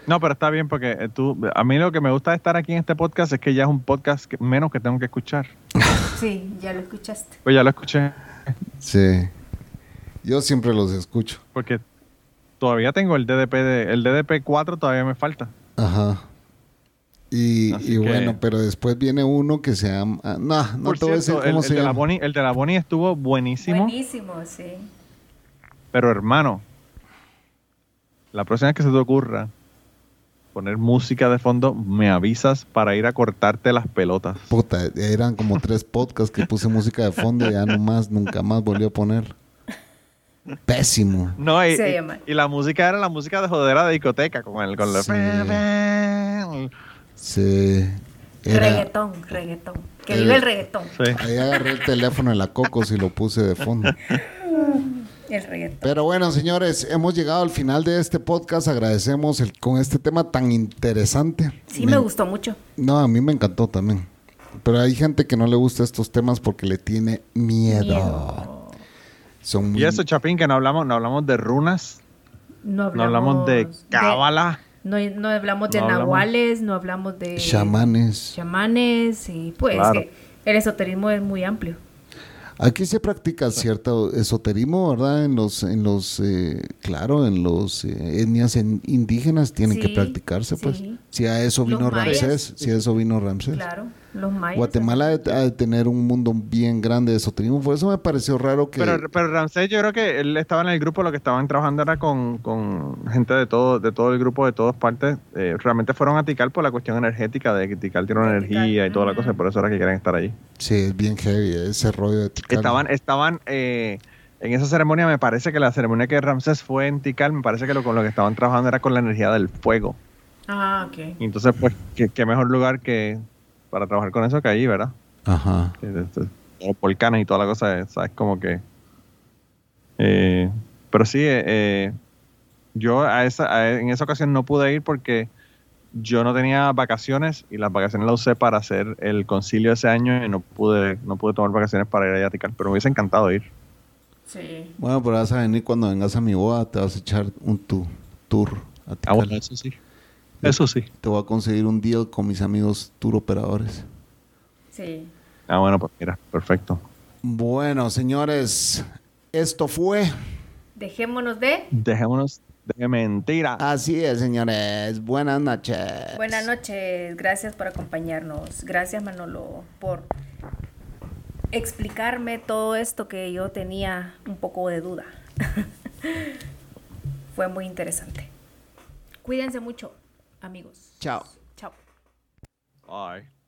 No, pero está bien porque eh, tú, a mí lo que me gusta de estar aquí en este podcast es que ya es un podcast que- menos que tengo que escuchar. Sí, ya lo escuchaste. Pues ya lo escuché Sí. Yo siempre los escucho. porque todavía tengo el DDP de, el DDP 4 todavía me falta. Ajá. Y, Así y que- bueno, pero después viene uno que se llama... ah, No, no te voy a decir cierto, cómo el, se el de la. Bonnie, el de la Bonnie estuvo buenísimo, Buenísimo, sí. pero hermano, la próxima vez que se te ocurra poner música de fondo, me avisas para ir a cortarte las pelotas. Puta, eran como tres podcasts que puse música de fondo y ya nomás, nunca más volví a poner. Pésimo. No, y, y- la música era la música de jodera de discoteca, con el con Sí. Sí. Era, Reggaetón, reggaetón. Que El- vive el reggaetón. Sí. ahí agarré el teléfono de la Cocos y lo puse de fondo. El reggaetón. Pero bueno, señores, hemos llegado al final de este podcast. Agradecemos el, con este tema tan interesante. Sí, me gustó mucho. No, a mí me encantó también. Pero hay gente que no le gusta estos temas porque le tiene miedo. Miedo. Son muy Y eso, Chapín, que no hablamos, no hablamos de runas, No hablamos, no hablamos de cábala. no, no hablamos de No hablamos- nahuales, no hablamos de chamanes. chamanes y pues Claro. que el esoterismo es muy amplio. Aquí se practica cierto esoterismo, ¿verdad? En los, en los, eh, claro, en los eh, etnias en- indígenas tienen que practicarse, pues. sí. Si a eso Los vino mayas. Ramsés, si a eso vino Ramsés. Claro, los mayas. Guatemala ha de, ha de tener un mundo bien grande de esoterismo, por eso me pareció raro que... Pero, pero Ramsés, yo creo que él estaba en el grupo, lo que estaban trabajando era con, con gente de todo, de todo el grupo, de todas partes. Eh, realmente fueron a Tikal por la cuestión energética, de que Tikal tiene una energía y toda la cosa, y por eso era que quieren estar allí. Sí, es bien heavy ese rollo de Tikal. Estaban, estaban eh, en esa ceremonia, me parece que la ceremonia que Ramsés fue en Tikal, me parece que lo, con lo que estaban trabajando era con la energía del fuego. Ah, ok. Y entonces, pues, qué, qué mejor lugar que para trabajar con eso que ahí, ¿verdad? Ajá. Los volcanes y toda la cosa, ¿sabes? Como que... eh, pero sí, eh, eh, yo a esa, a- en esa ocasión no pude ir porque yo no tenía vacaciones y las vacaciones las usé para hacer el concilio ese año y no pude, no pude tomar vacaciones para ir allá a Tikal, pero me hubiese encantado ir. Sí. Bueno, pero vas a venir cuando vengas a mi boda, te vas a echar un tu- tour a Ah, bueno, eso sí. Eso sí. Te voy a conseguir un deal con mis amigos tour operadores. Sí. Ah, bueno, pues mira, perfecto. Bueno, señores, esto fue... Dejémonos de. Dejémonos de mentira. Así es, señores. Buenas noches. Buenas noches, gracias por acompañarnos. Gracias Manolo por explicarme todo esto que yo tenía un poco de duda. Fue muy interesante. Cuídense mucho, amigos. Chao. Chao. Bye.